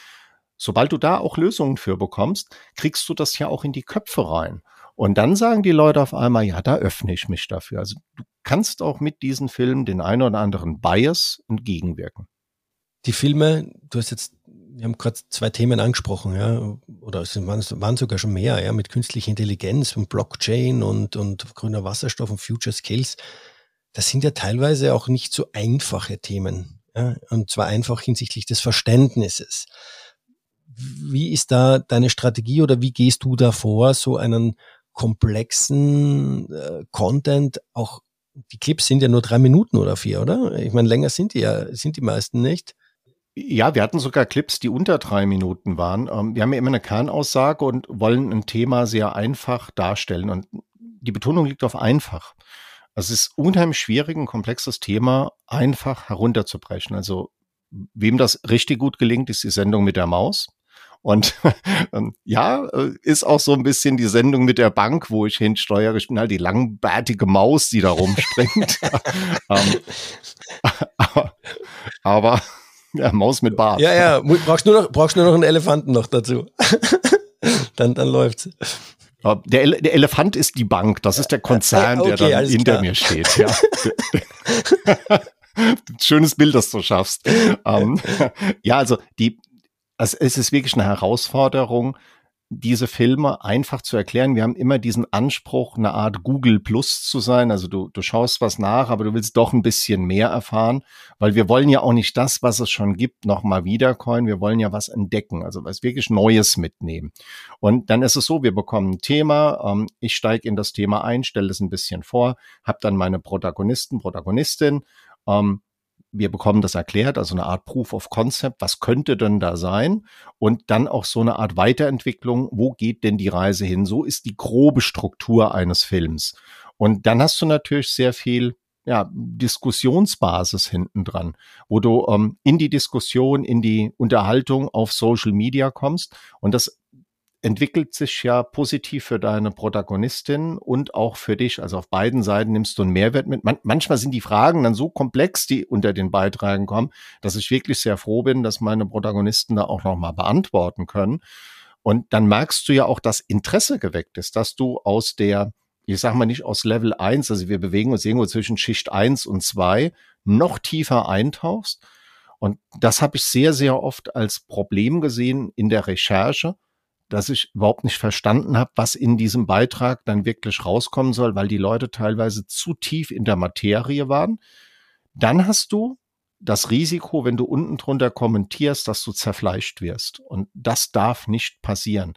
Speaker 1: Sobald du da auch Lösungen für bekommst, kriegst du das ja auch in die Köpfe rein. Und dann sagen die Leute auf einmal, ja, da öffne ich mich dafür. Also du kannst auch mit diesen Filmen den einen oder anderen Bias entgegenwirken.
Speaker 2: Die Filme, du hast jetzt wir haben gerade zwei Themen angesprochen, ja, oder es waren, waren sogar schon mehr, ja, mit künstlicher Intelligenz und Blockchain und, und grüner Wasserstoff und Future Skills. Das sind ja teilweise auch nicht so einfache Themen, ja, und zwar einfach hinsichtlich des Verständnisses. Wie ist da deine Strategie oder wie gehst du da vor, so einen komplexen äh, Content auch die Clips sind ja nur drei Minuten oder vier, oder? Ich meine, länger sind die ja, sind die meisten nicht.
Speaker 1: Ja, wir hatten sogar Clips, die unter drei Minuten waren. Ähm, wir haben ja immer eine Kernaussage und wollen ein Thema sehr einfach darstellen. Und die Betonung liegt auf einfach. Es ist unheimlich schwierig, ein komplexes Thema einfach herunterzubrechen. Also wem das richtig gut gelingt, ist die Sendung mit der Maus. Und ähm, ja, äh, ist auch so ein bisschen die Sendung mit der Bank, wo ich hinsteuere. Ich bin halt die langbärtige Maus, die da rumspringt. ähm, aber, aber ja, Maus mit Bart.
Speaker 2: Ja, ja, brauchst nur noch, brauchst nur noch einen Elefanten noch dazu. dann, dann läuft's.
Speaker 1: Der, Ele der, Elefant ist die Bank, das ist der Konzern, okay, der dann hinter klar. mir steht. Ja. Schönes Bild, das du schaffst. Ähm, ja, also die, also es ist wirklich eine Herausforderung, diese Filme einfach zu erklären. Wir haben immer diesen Anspruch, eine Art Google Plus zu sein. Also du, du schaust was nach, aber du willst doch ein bisschen mehr erfahren, weil wir wollen ja auch nicht das, was es schon gibt, nochmal wiedercoin. Wir wollen ja was entdecken, also was wirklich Neues mitnehmen. Und dann ist es so, wir bekommen ein Thema, ähm, ich steige in das Thema ein, stelle es ein bisschen vor, habe dann meine Protagonisten, Protagonistin, ähm, wir bekommen das erklärt, also eine Art Proof of Concept, was könnte denn da sein? Und dann auch so eine Art Weiterentwicklung, wo geht denn die Reise hin? So ist die grobe Struktur eines Films. Und dann hast du natürlich sehr viel ja, Diskussionsbasis hinten dran, wo du ähm, in die Diskussion, in die Unterhaltung auf Social Media kommst. Und das entwickelt sich ja positiv für deine Protagonistin und auch für dich. Also auf beiden Seiten nimmst du einen Mehrwert mit. Man manchmal sind die Fragen dann so komplex, die unter den Beiträgen kommen, dass ich wirklich sehr froh bin, dass meine Protagonisten da auch nochmal beantworten können. Und dann merkst du ja auch, dass Interesse geweckt ist, dass du aus der, ich sag mal nicht aus Level 1, also wir bewegen uns irgendwo zwischen Schicht 1 und 2, noch tiefer eintauchst. Und das habe ich sehr, sehr oft als Problem gesehen in der Recherche dass ich überhaupt nicht verstanden habe, was in diesem Beitrag dann wirklich rauskommen soll, weil die Leute teilweise zu tief in der Materie waren. Dann hast du das Risiko, wenn du unten drunter kommentierst, dass du zerfleischt wirst. Und das darf nicht passieren.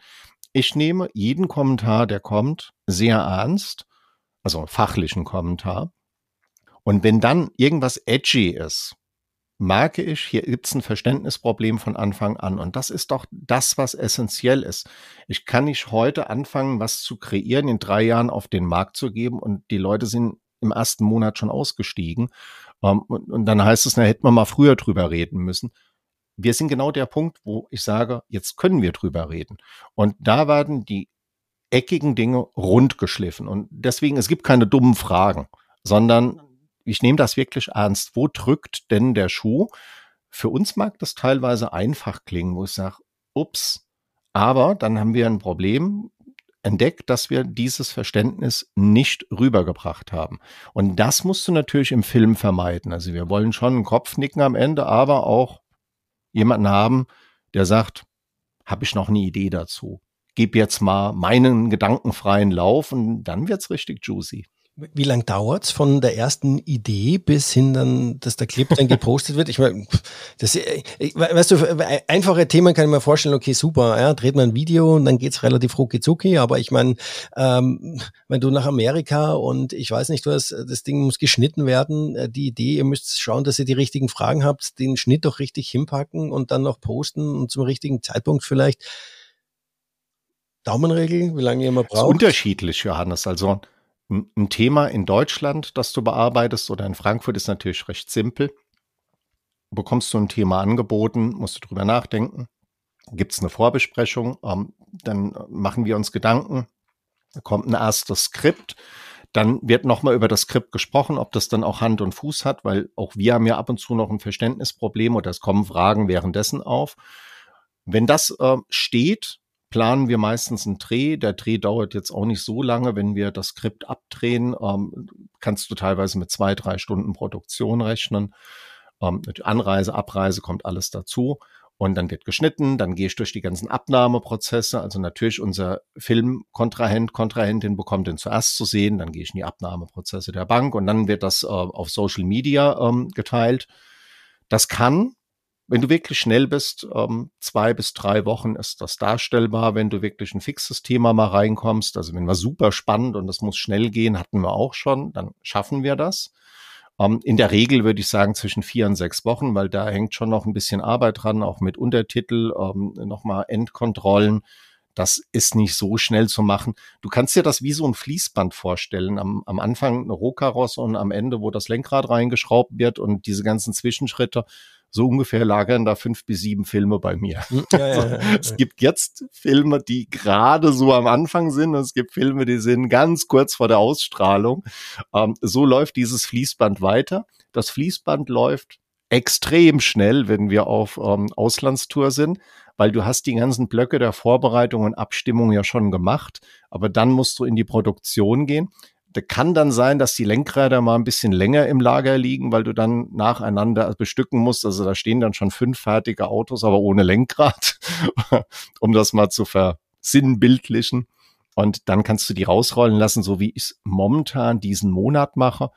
Speaker 1: ich nehme jeden Kommentar, der kommt, sehr ernst, also fachlichen Kommentar. Und wenn dann irgendwas edgy ist, merke ich, hier gibt es ein Verständnisproblem von Anfang an. Und das ist doch das, was essentiell ist. Ich kann nicht heute anfangen, was zu kreieren, in drei Jahren auf den Markt zu geben und die Leute sind im ersten Monat schon ausgestiegen. Ähm, und, und, dann heißt es, na, hätten wir mal früher drüber reden müssen. Wir sind genau der Punkt, wo ich sage, jetzt können wir drüber reden. Und da werden die eckigen Dinge rund geschliffen. Und deswegen, es gibt keine dummen Fragen, sondern ich nehme das wirklich ernst. Wo drückt denn der Schuh? Für uns mag das teilweise einfach klingen, wo ich sage, ups, aber dann haben wir ein Problem entdeckt, dass wir dieses Verständnis nicht rübergebracht haben. Und das musst du natürlich im Film vermeiden. Also wir wollen schon einen Kopfnicken am Ende, aber auch jemanden haben, der sagt, habe ich noch eine Idee dazu? Gib jetzt mal meinen gedankenfreien Lauf und dann wird's richtig juicy.
Speaker 2: Wie lang dauert's von der ersten Idee bis hin dann, dass der Clip dann gepostet wird? Ich meine, das, äh, weißt du, einfache Themen kann ich mir vorstellen, okay, super, ja, dreht man ein Video und dann geht's relativ rucki zucki, aber ich meine, ähm, wenn du nach Amerika und ich weiß nicht was, das Ding muss geschnitten werden, äh, die Idee, ihr müsst schauen, dass ihr die richtigen Fragen habt, den Schnitt doch richtig hinpacken und dann noch posten und zum richtigen Zeitpunkt vielleicht. Daumenregel, wie lange ihr immer braucht? Das ist
Speaker 1: unterschiedlich, Johannes. Also ein Thema in Deutschland, das du bearbeitest oder in Frankfurt ist natürlich recht simpel. Bekommst du ein Thema angeboten, musst du drüber nachdenken. Gibt es eine Vorbesprechung, ähm, dann machen wir uns Gedanken, da kommt ein erstes Skript, dann wird nochmal über das Skript gesprochen, ob das dann auch Hand und Fuß hat, weil auch wir haben ja ab und zu noch ein Verständnisproblem oder es kommen Fragen währenddessen auf. Wenn das äh, steht, planen wir meistens einen Dreh. Der Dreh dauert jetzt auch nicht so lange. Wenn wir das Skript abdrehen, ähm, kannst du teilweise mit zwei, drei Stunden Produktion rechnen. Ähm, Anreise, Abreise kommt alles dazu. Und dann wird geschnitten, dann gehe ich durch die ganzen Abnahmeprozesse. Also natürlich unser Filmkontrahent, Kontrahentin bekommt den zuerst zu sehen, dann gehe ich in die Abnahmeprozesse der Bank und dann wird das äh, auf Social Media ähm, geteilt. Das kann wenn du wirklich schnell bist, ähm, zwei bis drei Wochen ist das darstellbar. Wenn du wirklich ein fixes Thema mal reinkommst, also wenn wir super spannend und das muss schnell gehen, hatten wir auch schon, dann schaffen wir das. Ähm, in der Regel würde ich sagen zwischen vier und sechs Wochen, weil da hängt schon noch ein bisschen Arbeit dran, auch mit Untertitel, ähm, nochmal Endkontrollen. Das ist nicht so schnell zu machen. Du kannst dir das wie so ein Fließband vorstellen. Am, am Anfang eine Rohkarosse und am Ende, wo das Lenkrad reingeschraubt wird und diese ganzen Zwischenschritte so ungefähr lagern da fünf bis sieben Filme bei mir. Hm, ja, ja, ja, es gibt jetzt Filme, die gerade so am Anfang sind und es gibt Filme, die sind ganz kurz vor der Ausstrahlung. Ähm, so läuft dieses Fließband weiter. Das Fließband läuft extrem schnell, wenn wir auf ähm, Auslandstour sind, weil du hast die ganzen Blöcke der Vorbereitung und Abstimmung ja schon gemacht, aber dann musst du in die Produktion gehen da kann dann sein, dass die Lenkräder mal ein bisschen länger im Lager liegen, weil du dann nacheinander bestücken musst. Also da stehen dann schon fünf fertige Autos, aber ohne Lenkrad, um das mal zu versinnbildlichen. Und dann kannst du die rausrollen lassen, so wie ich es momentan diesen Monat mache.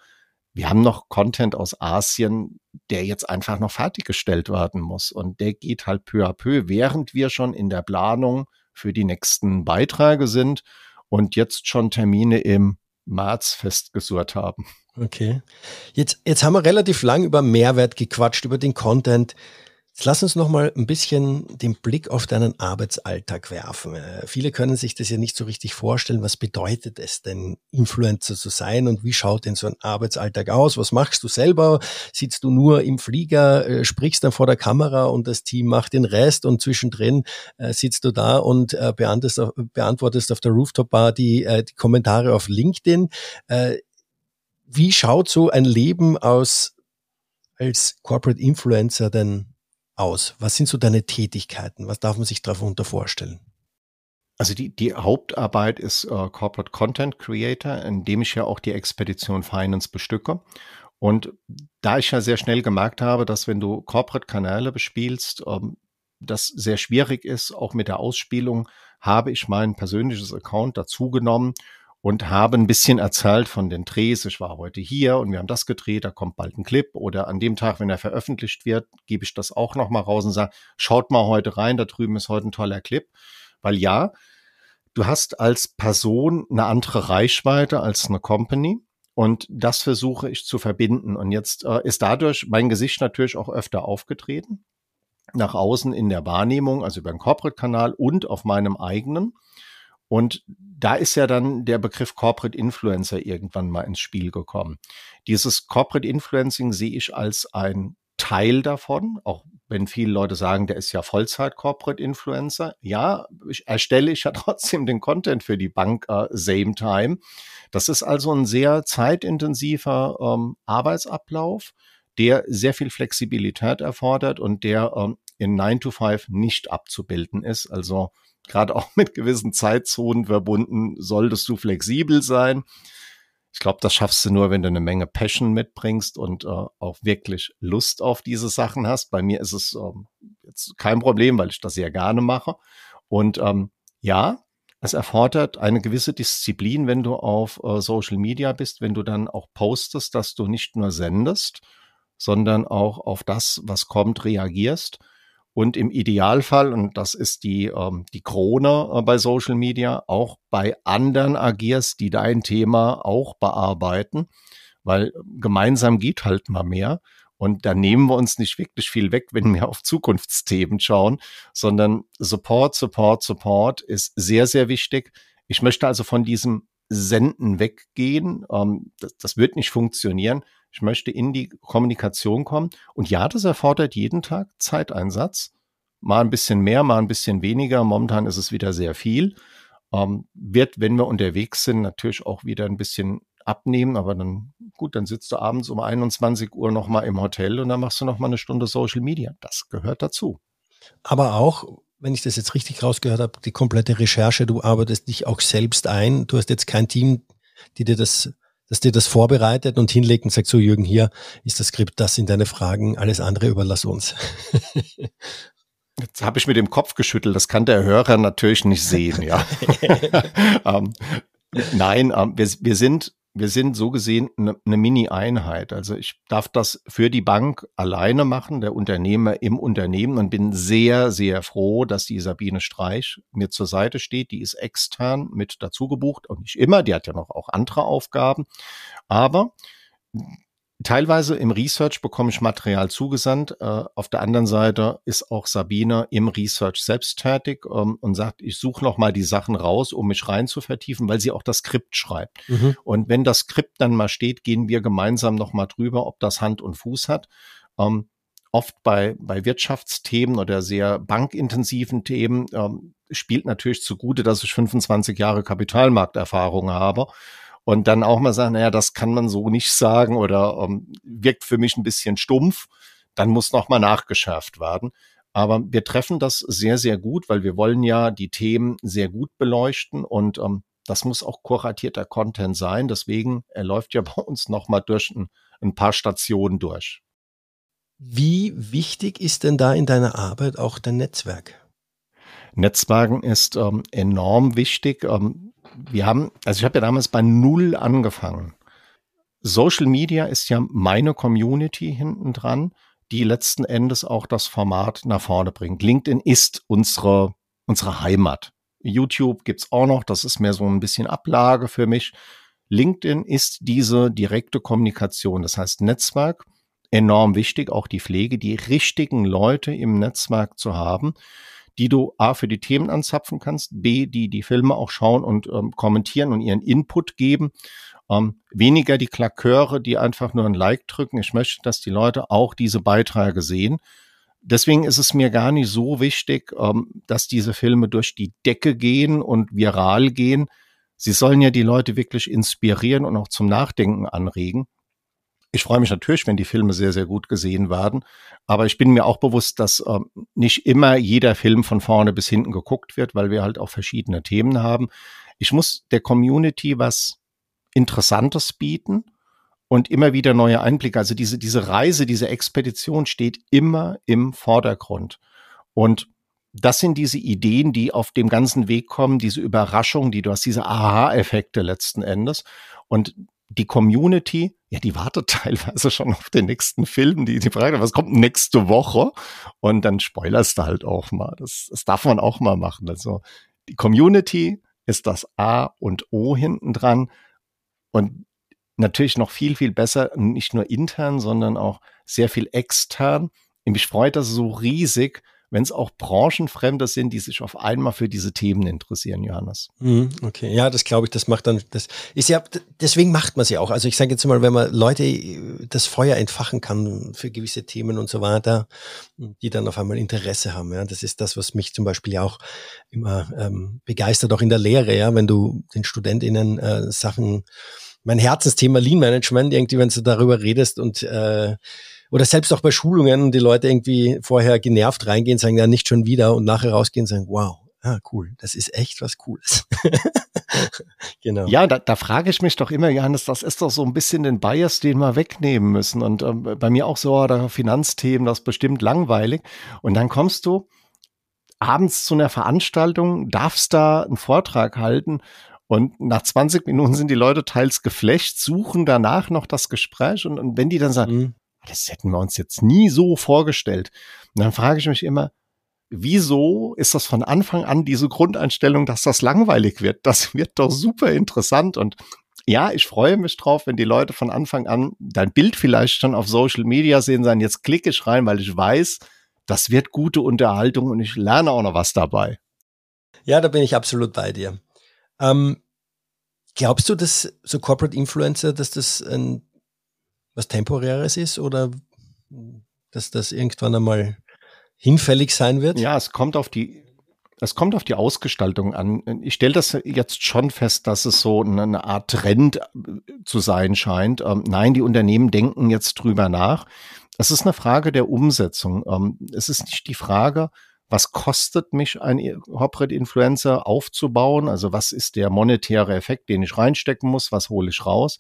Speaker 1: Wir haben noch Content aus Asien, der jetzt einfach noch fertiggestellt werden muss. Und der geht halt peu à peu, während wir schon in der Planung für die nächsten Beiträge sind und jetzt schon Termine im März festgesurrt haben.
Speaker 2: Okay. Jetzt, jetzt haben wir relativ lang über Mehrwert gequatscht, über den Content. Jetzt lass uns noch mal ein bisschen den Blick auf deinen Arbeitsalltag werfen. Äh, viele können sich das ja nicht so richtig vorstellen. Was bedeutet es denn, Influencer zu sein und wie schaut denn so ein Arbeitsalltag aus? Was machst du selber? Sitzt du nur im Flieger, äh, sprichst dann vor der Kamera und das Team macht den Rest und zwischendrin äh, sitzt du da und beantwortest, auf, beantwortest auf der Rooftop-Bar die, äh, die Kommentare auf LinkedIn. Wie schaut so ein Leben aus als Corporate Influencer denn aus? Was sind so deine Tätigkeiten? Was darf man sich darunter vorstellen?
Speaker 1: Also die, die Hauptarbeit ist äh, Corporate Content Creator, in dem ich ja auch die Expedition Finance bestücke. Und da ich ja sehr schnell gemerkt habe, dass wenn du Corporate-Kanäle bespielst, ähm, das sehr schwierig ist, auch mit der Ausspielung, habe ich mein persönliches Account dazu genommen und habe ein bisschen erzählt von den Drehs. Ich war heute hier und wir haben das gedreht, da kommt bald ein Clip oder an dem Tag, wenn er veröffentlicht wird, gebe ich das auch nochmal raus und sage, schaut mal heute rein, da drüben ist heute ein toller Clip. Weil ja, du hast als Person eine andere Reichweite als eine Company. Und das versuche ich zu verbinden. Und jetzt äh, ist dadurch mein Gesicht natürlich auch öfter aufgetreten. Nach außen in der Wahrnehmung, also über den Corporate-Kanal und auf meinem eigenen. Und da ist ja dann der Begriff Corporate Influencer irgendwann mal ins Spiel gekommen. Dieses Corporate Influencing sehe ich als ein Teil davon, auch wenn viele Leute sagen, der ist ja Vollzeit Corporate Influencer. Ja, ich erstelle ich ja trotzdem den Content für die Bank äh, same time. Das ist also ein sehr zeitintensiver ähm, Arbeitsablauf, der sehr viel Flexibilität erfordert und der ähm, in 9 to 5 nicht abzubilden ist. Also gerade auch mit gewissen Zeitzonen verbunden, solltest du flexibel sein. Ich glaube, das schaffst du nur, wenn du eine Menge Passion mitbringst und äh, auch wirklich Lust auf diese Sachen hast. Bei mir ist es ähm, jetzt kein Problem, weil ich das sehr gerne mache. Und ähm, ja, es erfordert eine gewisse Disziplin, wenn du auf äh, Social Media bist, wenn du dann auch postest, dass du nicht nur sendest, sondern auch auf das, was kommt, reagierst und im Idealfall, und das ist die, ähm, die Krone äh, bei Social Media, auch bei anderen agierst, die dein Thema auch bearbeiten, weil gemeinsam geht halt mal mehr. Und da nehmen wir uns nicht wirklich viel weg, wenn wir auf Zukunftsthemen schauen, sondern Support, Support, Support ist sehr, sehr wichtig. Ich möchte also von diesem Senden weggehen. Ähm, das, das wird nicht funktionieren. Ich möchte in die Kommunikation kommen. Und ja, das erfordert jeden Tag Zeiteinsatz. Mal ein bisschen mehr, mal ein bisschen weniger. Momentan ist es wieder sehr viel. Ähm, wird, wenn wir unterwegs sind, natürlich auch wieder ein bisschen abnehmen, aber dann, gut, dann sitzt du abends um 21 Uhr nochmal im Hotel und dann machst du nochmal eine Stunde Social Media. Das gehört dazu.
Speaker 2: Aber auch, wenn ich das jetzt richtig rausgehört habe, die komplette Recherche, du arbeitest dich auch selbst ein. Du hast jetzt kein Team, die dir das dass dir das vorbereitet und hinlegt und sagt, so Jürgen, hier ist das Skript, das sind deine Fragen, alles andere überlass uns.
Speaker 1: Jetzt habe ich mit dem Kopf geschüttelt, das kann der Hörer natürlich nicht sehen, ja. ähm, nein, ähm, wir, wir sind wir sind so gesehen eine, eine Mini-Einheit. Also ich darf das für die Bank alleine machen, der Unternehmer im Unternehmen und bin sehr, sehr froh, dass die Sabine Streich mir zur Seite steht. Die ist extern mit dazu gebucht und nicht immer. Die hat ja noch auch andere Aufgaben. Aber Teilweise im Research bekomme ich Material zugesandt. Äh, auf der anderen Seite ist auch Sabine im Research selbst tätig ähm, und sagt, ich suche noch mal die Sachen raus, um mich rein zu vertiefen, weil sie auch das Skript schreibt. Mhm. Und wenn das Skript dann mal steht, gehen wir gemeinsam noch mal drüber, ob das Hand und Fuß hat. Ähm, oft bei, bei Wirtschaftsthemen oder sehr bankintensiven Themen ähm, spielt natürlich zugute, dass ich 25 Jahre Kapitalmarkterfahrung habe und dann auch mal sagen, naja, das kann man so nicht sagen oder ähm, wirkt für mich ein bisschen stumpf, dann muss nochmal nachgeschärft werden. Aber wir treffen das sehr, sehr gut, weil wir wollen ja die Themen sehr gut beleuchten und ähm, das muss auch kuratierter Content sein. Deswegen, er läuft ja bei uns nochmal durch ein, ein paar Stationen durch.
Speaker 2: Wie wichtig ist denn da in deiner Arbeit auch dein Netzwerk?
Speaker 1: Netzwerken ist ähm, enorm wichtig. Ähm, wir haben, also ich habe ja damals bei Null angefangen. Social Media ist ja meine Community hinten dran, die letzten Endes auch das Format nach vorne bringt. LinkedIn ist unsere, unsere Heimat. YouTube gibt's auch noch, das ist mehr so ein bisschen Ablage für mich. LinkedIn ist diese direkte Kommunikation, das heißt Netzwerk, enorm wichtig, auch die Pflege, die richtigen Leute im Netzwerk zu haben, die du A für die Themen anzapfen kannst, B, die die Filme auch schauen und ähm, kommentieren und ihren Input geben. Ähm, weniger die Klaköre, die einfach nur ein Like drücken. Ich möchte, dass die Leute auch diese Beiträge sehen. Deswegen ist es mir gar nicht so wichtig, ähm, dass diese Filme durch die Decke gehen und viral gehen. Sie sollen ja die Leute wirklich inspirieren und auch zum Nachdenken anregen. Ich freue mich natürlich, wenn die Filme sehr, sehr gut gesehen werden. Aber ich bin mir auch bewusst, dass äh, nicht immer jeder Film von vorne bis hinten geguckt wird, weil wir halt auch verschiedene Themen haben. Ich muss der Community was Interessantes bieten und immer wieder neue Einblicke. Also diese, diese Reise, diese Expedition steht immer im Vordergrund. Und das sind diese Ideen, die auf dem ganzen Weg kommen, diese Überraschung, die du hast, diese Aha-Effekte letzten Endes. Und die Community, ja, die wartet teilweise schon auf den nächsten Film. Die, die fragt, was kommt nächste Woche? Und dann spoilerst du halt auch mal. Das, das darf man auch mal machen. Also die Community ist das A und O hinten dran. Und natürlich noch viel, viel besser, nicht nur intern, sondern auch sehr viel extern. Mich freut das so riesig, wenn es auch Branchenfremde sind, die sich auf einmal für diese Themen interessieren, Johannes.
Speaker 2: Mhm, okay, ja, das glaube ich, das macht dann, das ist ja, deswegen macht man es ja auch. Also ich sage jetzt mal, wenn man Leute das Feuer entfachen kann für gewisse Themen und so weiter, die dann auf einmal Interesse haben, ja, das ist das, was mich zum Beispiel ja auch immer ähm, begeistert, auch in der Lehre, ja, wenn du den StudentInnen äh, Sachen, mein Herzensthema Lean Management, irgendwie, wenn du darüber redest und äh, oder selbst auch bei Schulungen, die Leute irgendwie vorher genervt reingehen, sagen ja nicht schon wieder und nachher rausgehen sagen, wow, ah, cool, das ist echt was Cooles.
Speaker 1: genau. Ja, da, da frage ich mich doch immer, Johannes, das ist doch so ein bisschen den Bias, den wir wegnehmen müssen. Und ähm, bei mir auch so, oder Finanzthemen, das ist bestimmt langweilig. Und dann kommst du abends zu einer Veranstaltung, darfst da einen Vortrag halten und nach 20 Minuten sind die Leute teils geflecht, suchen danach noch das Gespräch. Und, und wenn die dann sagen, mhm das hätten wir uns jetzt nie so vorgestellt. Und dann frage ich mich immer, wieso ist das von Anfang an diese Grundeinstellung, dass das langweilig wird? Das wird doch super interessant und ja, ich freue mich drauf, wenn die Leute von Anfang an dein Bild vielleicht schon auf Social Media sehen, sagen, jetzt klicke ich rein, weil ich weiß, das wird gute Unterhaltung und ich lerne auch noch was dabei.
Speaker 2: Ja, da bin ich absolut bei dir. Ähm, glaubst du, dass so Corporate Influencer, dass das ein was Temporäres ist oder dass das irgendwann einmal hinfällig sein wird?
Speaker 1: Ja, es kommt auf die, es kommt auf die Ausgestaltung an. Ich stelle das jetzt schon fest, dass es so eine Art Trend äh, zu sein scheint. Ähm, nein, die Unternehmen denken jetzt drüber nach. Es ist eine Frage der Umsetzung. Ähm, es ist nicht die Frage, was kostet mich ein Corporate Influencer aufzubauen? Also was ist der monetäre Effekt, den ich reinstecken muss? Was hole ich raus?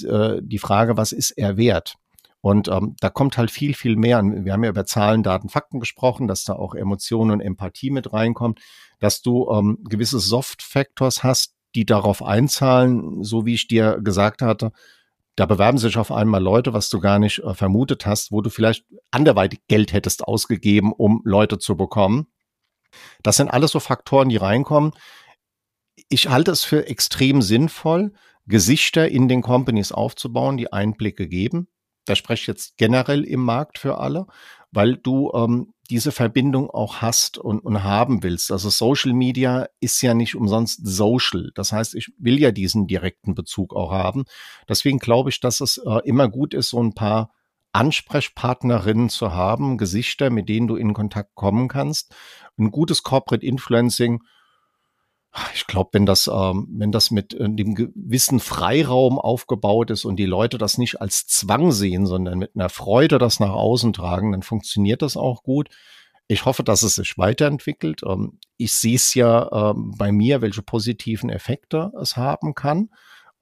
Speaker 1: Äh, die Frage, was ist er wert? Und ähm, da kommt halt viel, viel mehr. Wir haben ja über Zahlen, Daten, Fakten gesprochen, dass da auch Emotionen und Empathie mit reinkommt, dass du ähm, gewisse Soft-Factors hast, die darauf einzahlen, so wie ich dir gesagt hatte. Da bewerben sich auf einmal Leute, was du gar nicht äh, vermutet hast, wo du vielleicht anderweitig Geld hättest ausgegeben, um Leute zu bekommen. Das sind alles so Faktoren, die reinkommen. Ich halte es für extrem sinnvoll, Gesichter in den Companies aufzubauen, die Einblicke geben. Da spreche ich jetzt generell im Markt für alle, weil du ähm, diese Verbindung auch hast und, und haben willst. Also Social Media ist ja nicht umsonst social. Das heißt, ich will ja diesen direkten Bezug auch haben. Deswegen glaube ich, dass es äh, immer gut ist, so ein paar Ansprechpartnerinnen zu haben, Gesichter, mit denen du in Kontakt kommen kannst. Ein gutes Corporate Influencing ich glaube, wenn das, ähm, wenn das mit äh, dem gewissen Freiraum aufgebaut ist und die Leute das nicht als Zwang sehen, sondern mit einer Freude das nach außen tragen, dann funktioniert das auch gut. Ich hoffe, dass es sich weiterentwickelt. Ähm, ich sehe es ja ähm, bei mir, welche positiven Effekte es haben kann.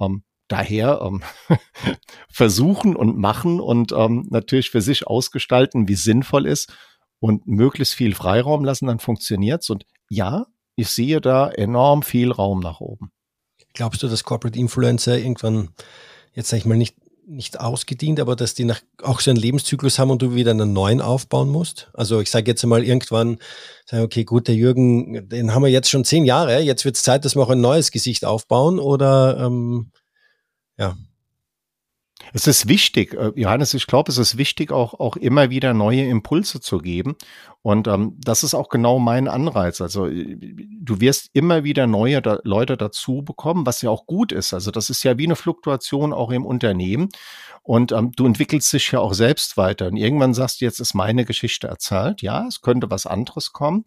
Speaker 1: Ähm, daher ähm, versuchen und machen und ähm, natürlich für sich ausgestalten, wie sinnvoll ist und möglichst viel Freiraum lassen, dann funktioniert's. Und ja, ich sehe da enorm viel Raum nach oben.
Speaker 2: Glaubst du, dass Corporate Influencer irgendwann, jetzt sage ich mal, nicht, nicht ausgedient, aber dass die nach, auch so einen Lebenszyklus haben und du wieder einen neuen aufbauen musst? Also ich sage jetzt mal irgendwann, sag, okay, gut, der Jürgen, den haben wir jetzt schon zehn Jahre, jetzt wird es Zeit, dass wir auch ein neues Gesicht aufbauen oder ähm, ja.
Speaker 1: Es ist wichtig, äh, Johannes, ich glaube, es ist wichtig, auch, auch immer wieder neue Impulse zu geben. Und ähm, das ist auch genau mein Anreiz. Also äh, du wirst immer wieder neue da Leute dazu bekommen, was ja auch gut ist. Also das ist ja wie eine Fluktuation auch im Unternehmen. Und ähm, du entwickelst dich ja auch selbst weiter. Und irgendwann sagst du, jetzt ist meine Geschichte erzählt. Ja, es könnte was anderes kommen.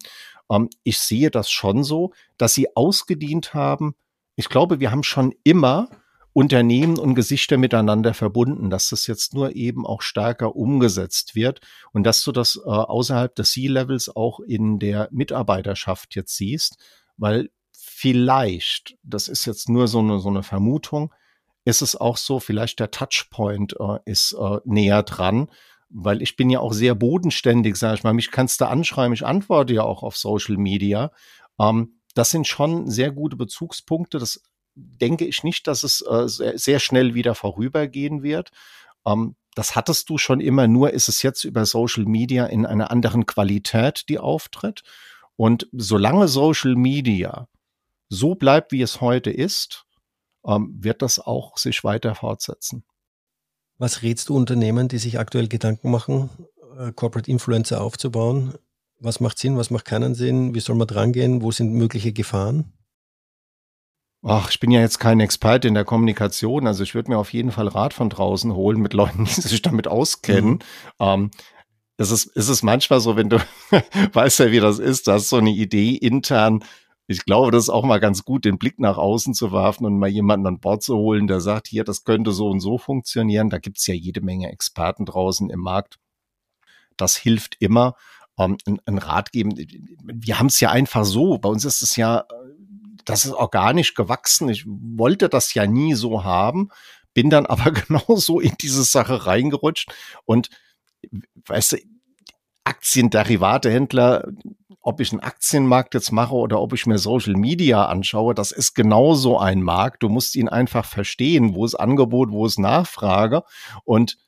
Speaker 1: Ähm, ich sehe das schon so, dass sie ausgedient haben. Ich glaube, wir haben schon immer Unternehmen und Gesichter miteinander verbunden, dass das jetzt nur eben auch stärker umgesetzt wird und dass du das äh, außerhalb des C-Levels auch in der Mitarbeiterschaft jetzt siehst, weil vielleicht, das ist jetzt nur so eine, so eine Vermutung, ist es auch so, vielleicht der Touchpoint äh, ist äh, näher dran, weil ich bin ja auch sehr bodenständig, sage ich mal. Mich kannst du anschreiben, ich antworte ja auch auf Social Media. Ähm, das sind schon sehr gute Bezugspunkte. Das denke ich nicht, dass es äh, sehr, sehr, schnell wieder vorübergehen wird. Ähm, das hattest du schon immer, nur ist es jetzt über Social Media in einer anderen Qualität, die auftritt. Und solange Social Media so bleibt, wie es heute ist, ähm, wird das auch sich weiter fortsetzen.
Speaker 2: Was rätst du Unternehmen, die sich aktuell Gedanken machen, äh, Corporate Influencer aufzubauen? Was macht Sinn, was macht keinen Sinn? Wie soll man drangehen? Wo sind mögliche Gefahren?
Speaker 1: Ach, ich bin ja jetzt kein Experte in der Kommunikation, also ich würde mir auf jeden Fall Rat von draußen holen mit Leuten, die sich damit auskennen. Mhm. Ähm, es ist, es ist manchmal so, wenn du weißt ja, wie das ist, du hast so eine Idee intern. Ich glaube, das ist auch mal ganz gut, den Blick nach außen zu werfen und mal jemanden an Bord zu holen, der sagt, hier, das könnte so und so funktionieren. Da gibt's ja jede Menge Experten draußen im Markt. Das hilft immer. Ähm, ein, ein Rat geben. Wir haben es ja einfach so. Bei uns ist es ja das ist organisch gewachsen. Ich wollte das ja nie so haben, bin dann aber genauso in diese Sache reingerutscht und weißt du, Aktienderivatehändler, ob ich einen Aktienmarkt jetzt mache oder ob ich mir Social Media anschaue, das ist genauso ein Markt. Du musst ihn einfach verstehen, wo ist Angebot, wo ist Nachfrage und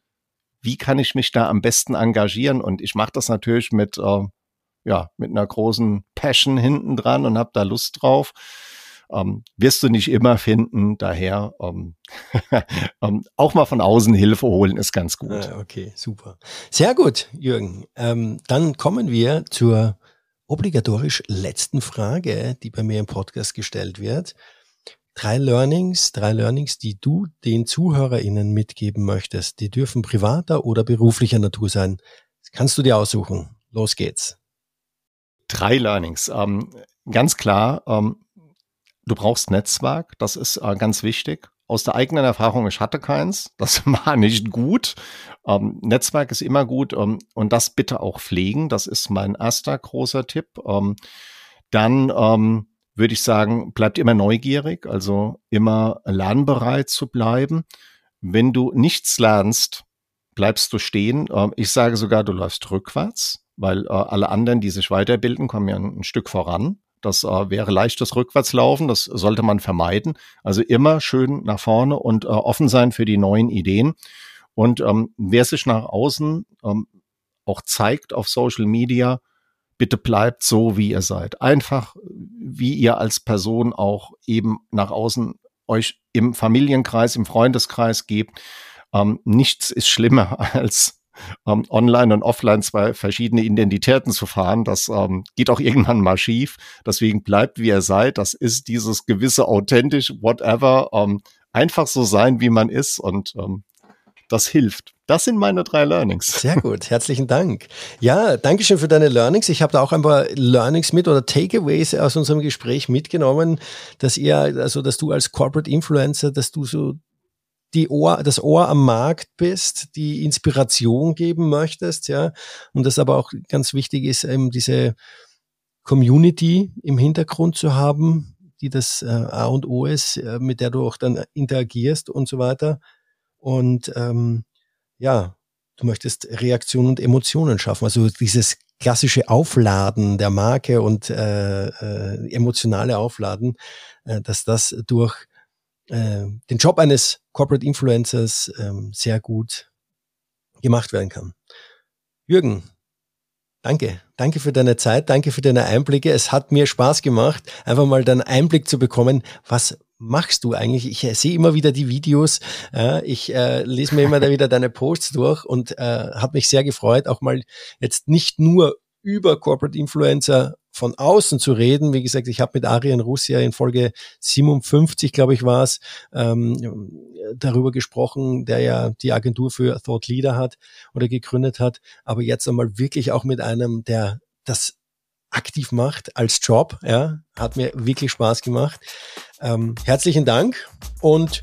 Speaker 1: wie kann ich mich da am besten engagieren? Und ich mache das natürlich mit äh, ja, mit einer großen Passion hinten dran und hab da Lust drauf. Ähm, wirst du nicht immer finden, daher ähm, ähm, auch mal von außen Hilfe holen ist ganz gut.
Speaker 2: Ah, okay, super. Sehr gut, Jürgen. Ähm, dann kommen wir zur obligatorisch letzten Frage, die bei mir im Podcast gestellt wird. Drei Learnings, drei Learnings, die du den ZuhörerInnen mitgeben möchtest. Die dürfen privater oder beruflicher Natur sein. Das kannst du dir aussuchen. Los geht's.
Speaker 1: Drei Learnings. Ähm, ganz klar, ähm, du brauchst Netzwerk, das ist äh, ganz wichtig. Aus der eigenen Erfahrung, ich hatte keins, das war nicht gut. Ähm, Netzwerk ist immer gut ähm, und das bitte auch pflegen, das ist mein erster großer Tipp. Ähm, dann ähm, würde ich sagen, bleibt immer neugierig, also immer lernbereit zu bleiben. Wenn du nichts lernst, bleibst du stehen. Ähm, ich sage sogar, du läufst rückwärts weil äh, alle anderen, die sich weiterbilden, kommen ja ein, ein Stück voran. Das äh, wäre leichtes Rückwärtslaufen, das sollte man vermeiden. Also immer schön nach vorne und äh, offen sein für die neuen Ideen. Und ähm, wer sich nach außen ähm, auch zeigt auf Social Media, bitte bleibt so, wie ihr seid. Einfach, wie ihr als Person auch eben nach außen euch im Familienkreis, im Freundeskreis gebt. Ähm, nichts ist schlimmer als ähm, online und offline zwei verschiedene Identitäten zu fahren. Das ähm, geht auch irgendwann mal schief. Deswegen bleibt, wie ihr seid. Das ist dieses gewisse authentisch, whatever, ähm, einfach so sein, wie man ist und ähm, das hilft. Das sind meine drei Learnings.
Speaker 2: Sehr gut, herzlichen Dank. Ja, danke schön für deine Learnings. Ich habe da auch ein paar Learnings mit oder Takeaways aus unserem Gespräch mitgenommen, dass ihr, also dass du als Corporate Influencer, dass du so die Ohr, das Ohr am Markt bist, die Inspiration geben möchtest, ja, und das aber auch ganz wichtig ist, eben diese Community im Hintergrund zu haben, die das äh, A und O ist, äh, mit der du auch dann interagierst und so weiter. Und ähm, ja, du möchtest Reaktionen und Emotionen schaffen. Also dieses klassische Aufladen der Marke und äh, äh, emotionale Aufladen, äh, dass das durch äh, den Job eines Corporate Influencers ähm, sehr gut gemacht werden kann. Jürgen, danke. Danke für deine Zeit, danke für deine Einblicke. Es hat mir Spaß gemacht, einfach mal deinen Einblick zu bekommen, was machst du eigentlich? Ich äh, sehe immer wieder die Videos, äh, ich äh, lese mir immer da wieder deine Posts durch und äh, habe mich sehr gefreut, auch mal jetzt nicht nur über Corporate Influencer von außen zu reden. Wie gesagt, ich habe mit Arian Russia in Folge 57, glaube ich, war es, ähm, darüber gesprochen, der ja die Agentur für Thought Leader hat oder gegründet hat. Aber jetzt einmal wirklich auch mit einem, der das aktiv macht als Job. Ja, hat mir wirklich Spaß gemacht. Ähm, herzlichen Dank und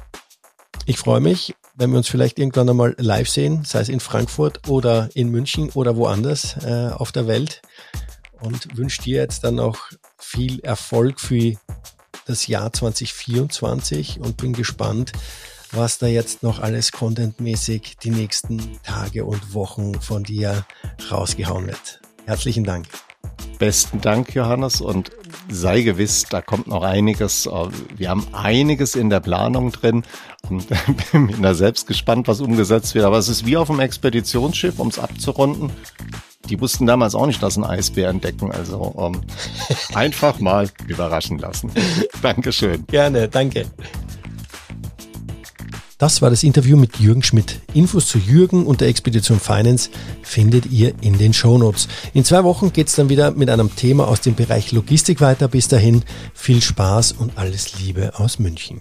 Speaker 2: ich freue mich, wenn wir uns vielleicht irgendwann einmal live sehen, sei es in Frankfurt oder in München oder woanders äh, auf der Welt und wünsche dir jetzt dann auch viel Erfolg für das Jahr 2024 und bin gespannt, was da jetzt noch alles contentmäßig die nächsten Tage und Wochen von dir rausgehauen wird. Herzlichen Dank.
Speaker 1: Besten Dank, Johannes, und sei gewiss, da kommt noch einiges. Wir haben einiges in der Planung drin und bin da selbst gespannt, was umgesetzt wird. Aber es ist wie auf einem Expeditionsschiff, um es abzurunden die wussten damals auch nicht, dass ein Eisbär entdecken. Also ähm, einfach mal überraschen lassen. Dankeschön.
Speaker 2: Gerne, danke. Das war das Interview mit Jürgen Schmidt. Infos zu Jürgen und der Expedition Finance findet ihr in den Shownotes. In zwei Wochen geht's dann wieder mit einem Thema aus dem Bereich Logistik weiter. Bis dahin viel Spaß und alles Liebe aus München.